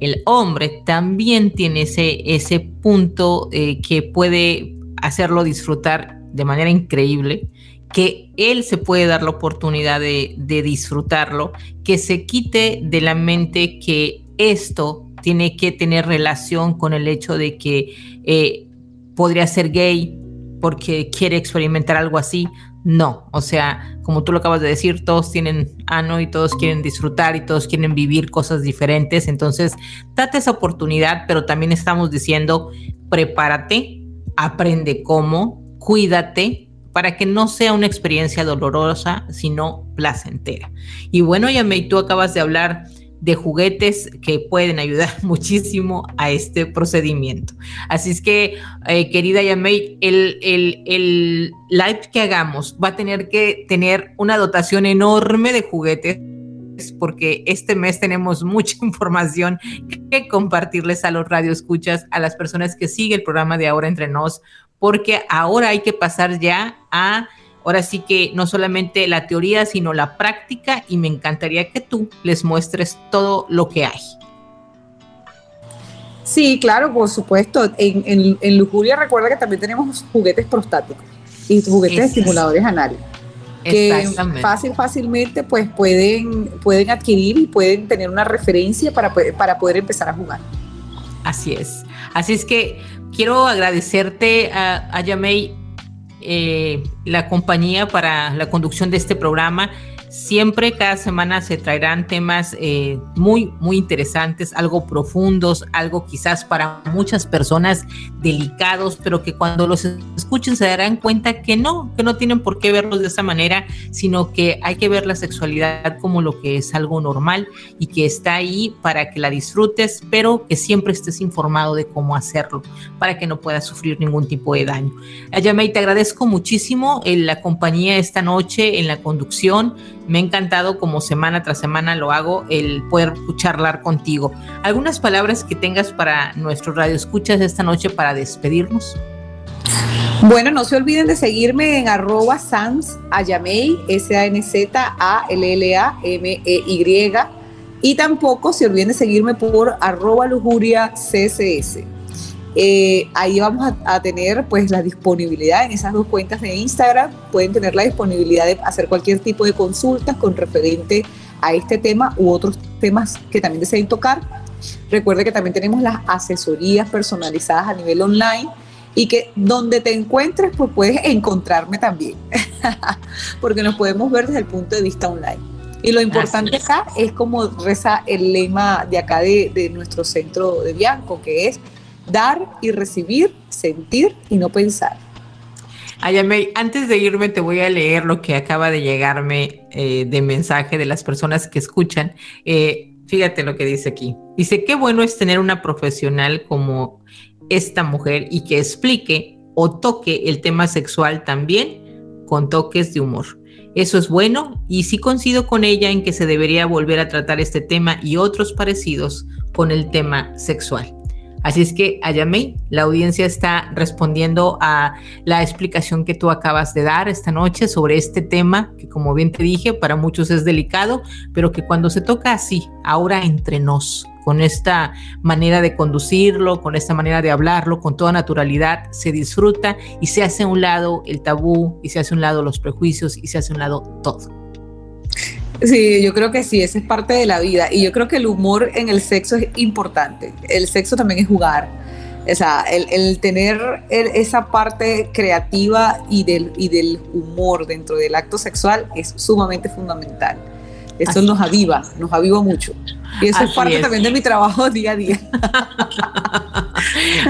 S1: el hombre también tiene ese, ese punto eh, que puede hacerlo disfrutar de manera increíble, que él se puede dar la oportunidad de, disfrutarlo, que se quite de la mente que esto tiene que tener relación con el hecho de que eh, podría ser gay porque quiere experimentar algo así. No, o sea, como tú lo acabas de decir, todos tienen ano y todos quieren disfrutar y todos quieren vivir cosas diferentes. Entonces, date esa oportunidad, pero también estamos diciendo, prepárate, aprende cómo, cuídate, para que no sea una experiencia dolorosa, sino placentera. Y bueno, Yamei, tú acabas de hablar de juguetes que pueden ayudar muchísimo a este procedimiento. Así es que, eh, querida Yamei, el, el, el live que hagamos va a tener que tener una dotación enorme de juguetes porque este mes tenemos mucha información que compartirles a los radioescuchas, a las personas que siguen el programa de Ahora Entre Nos, porque ahora hay que pasar ya a, ahora sí que no solamente la teoría, sino la práctica y me encantaría que tú les muestres todo lo que hay.
S2: Sí, claro, por supuesto. En, en, Lujuria recuerda que también tenemos juguetes prostáticos y juguetes estimuladores anales que fácil, fácilmente pues pueden, pueden adquirir y pueden tener una referencia para, para poder empezar a jugar.
S1: Así es. Así es que quiero agradecerte a, a Yamei eh, la compañía para la conducción de este programa. Siempre, cada semana se traerán temas eh, muy, muy interesantes, algo profundos, algo quizás para muchas personas delicados, pero que cuando los escuchen se darán cuenta que no, que no tienen por qué verlos de esa manera, sino que hay que ver la sexualidad como lo que es algo normal y que está ahí para que la disfrutes, pero que siempre estés informado de cómo hacerlo, para que no puedas sufrir ningún tipo de daño. Ayamei, te agradezco muchísimo en la compañía esta noche, en la conducción me ha encantado como semana tras semana lo hago, el poder charlar contigo. ¿Algunas palabras que tengas para nuestros radioescuchas esta noche para despedirnos?
S2: Bueno, no se olviden de seguirme en arroba sans ayamei, S-A-N-Z-A-L-L-A-M-E-Y. Y tampoco se olviden de seguirme por arroba lujuria CSS. Eh, ahí vamos a, tener pues la disponibilidad en esas dos cuentas de Instagram, pueden tener la disponibilidad de hacer cualquier tipo de consultas con referente a este tema u otros temas que también deseen tocar. Recuerde que también tenemos las asesorías personalizadas a nivel online y que donde te encuentres pues puedes encontrarme también, porque nos podemos ver desde el punto de vista online. Y lo importante acá es como reza el lema de acá de, de nuestro centro de Bianco, que es dar y recibir, sentir y no pensar.
S1: Ayame, antes de irme te voy a leer lo que acaba de llegarme eh, de mensaje de las personas que escuchan. Eh, fíjate lo que dice aquí. Dice, qué bueno es tener una profesional como esta mujer y que explique o toque el tema sexual también con toques de humor. Eso es bueno y sí coincido con ella en que se debería volver a tratar este tema y otros parecidos con el tema sexual. Así es que, Ayamei, la audiencia está respondiendo a la explicación que tú acabas de dar esta noche sobre este tema, que como bien te dije, para muchos es delicado, pero que cuando se toca así, ahora entre nos, con esta manera de conducirlo, con esta manera de hablarlo, con toda naturalidad, se disfruta y se hace a un lado el tabú y se hace a un lado los prejuicios y se hace a un lado todo.
S2: Sí, yo creo que sí, esa es parte de la vida. Y yo creo que el humor en el sexo es importante. El sexo también es jugar. O sea, el, tener esa parte creativa y del, y del humor dentro del acto sexual es sumamente fundamental. Eso nos aviva, nos aviva mucho. Y eso es parte también de mi trabajo día a día.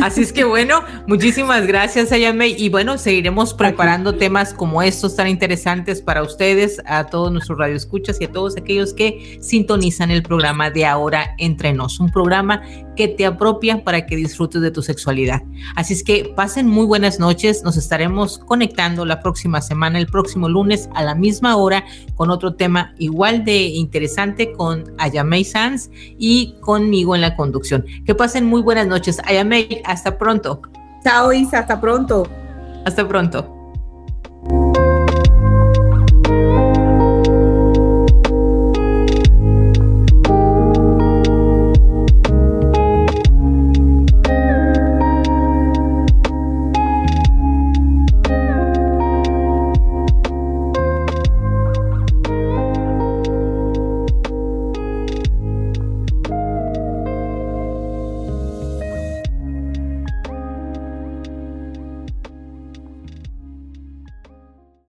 S1: Así es que bueno, muchísimas gracias, Ayame. Y bueno, seguiremos preparando temas como estos tan interesantes para ustedes, a todos nuestros radioescuchas y a todos aquellos que sintonizan el programa de Ahora Entre Nos, un programa que te apropia para que disfrutes de tu sexualidad. Así es que pasen muy buenas noches. Nos estaremos conectando la próxima semana, el próximo lunes a la misma hora, con otro tema igual de interesante con Ayamei Sanz y conmigo en la conducción. Que pasen muy buenas noches. Ayamei, hasta pronto.
S2: Chao Isa, hasta pronto.
S1: Hasta pronto.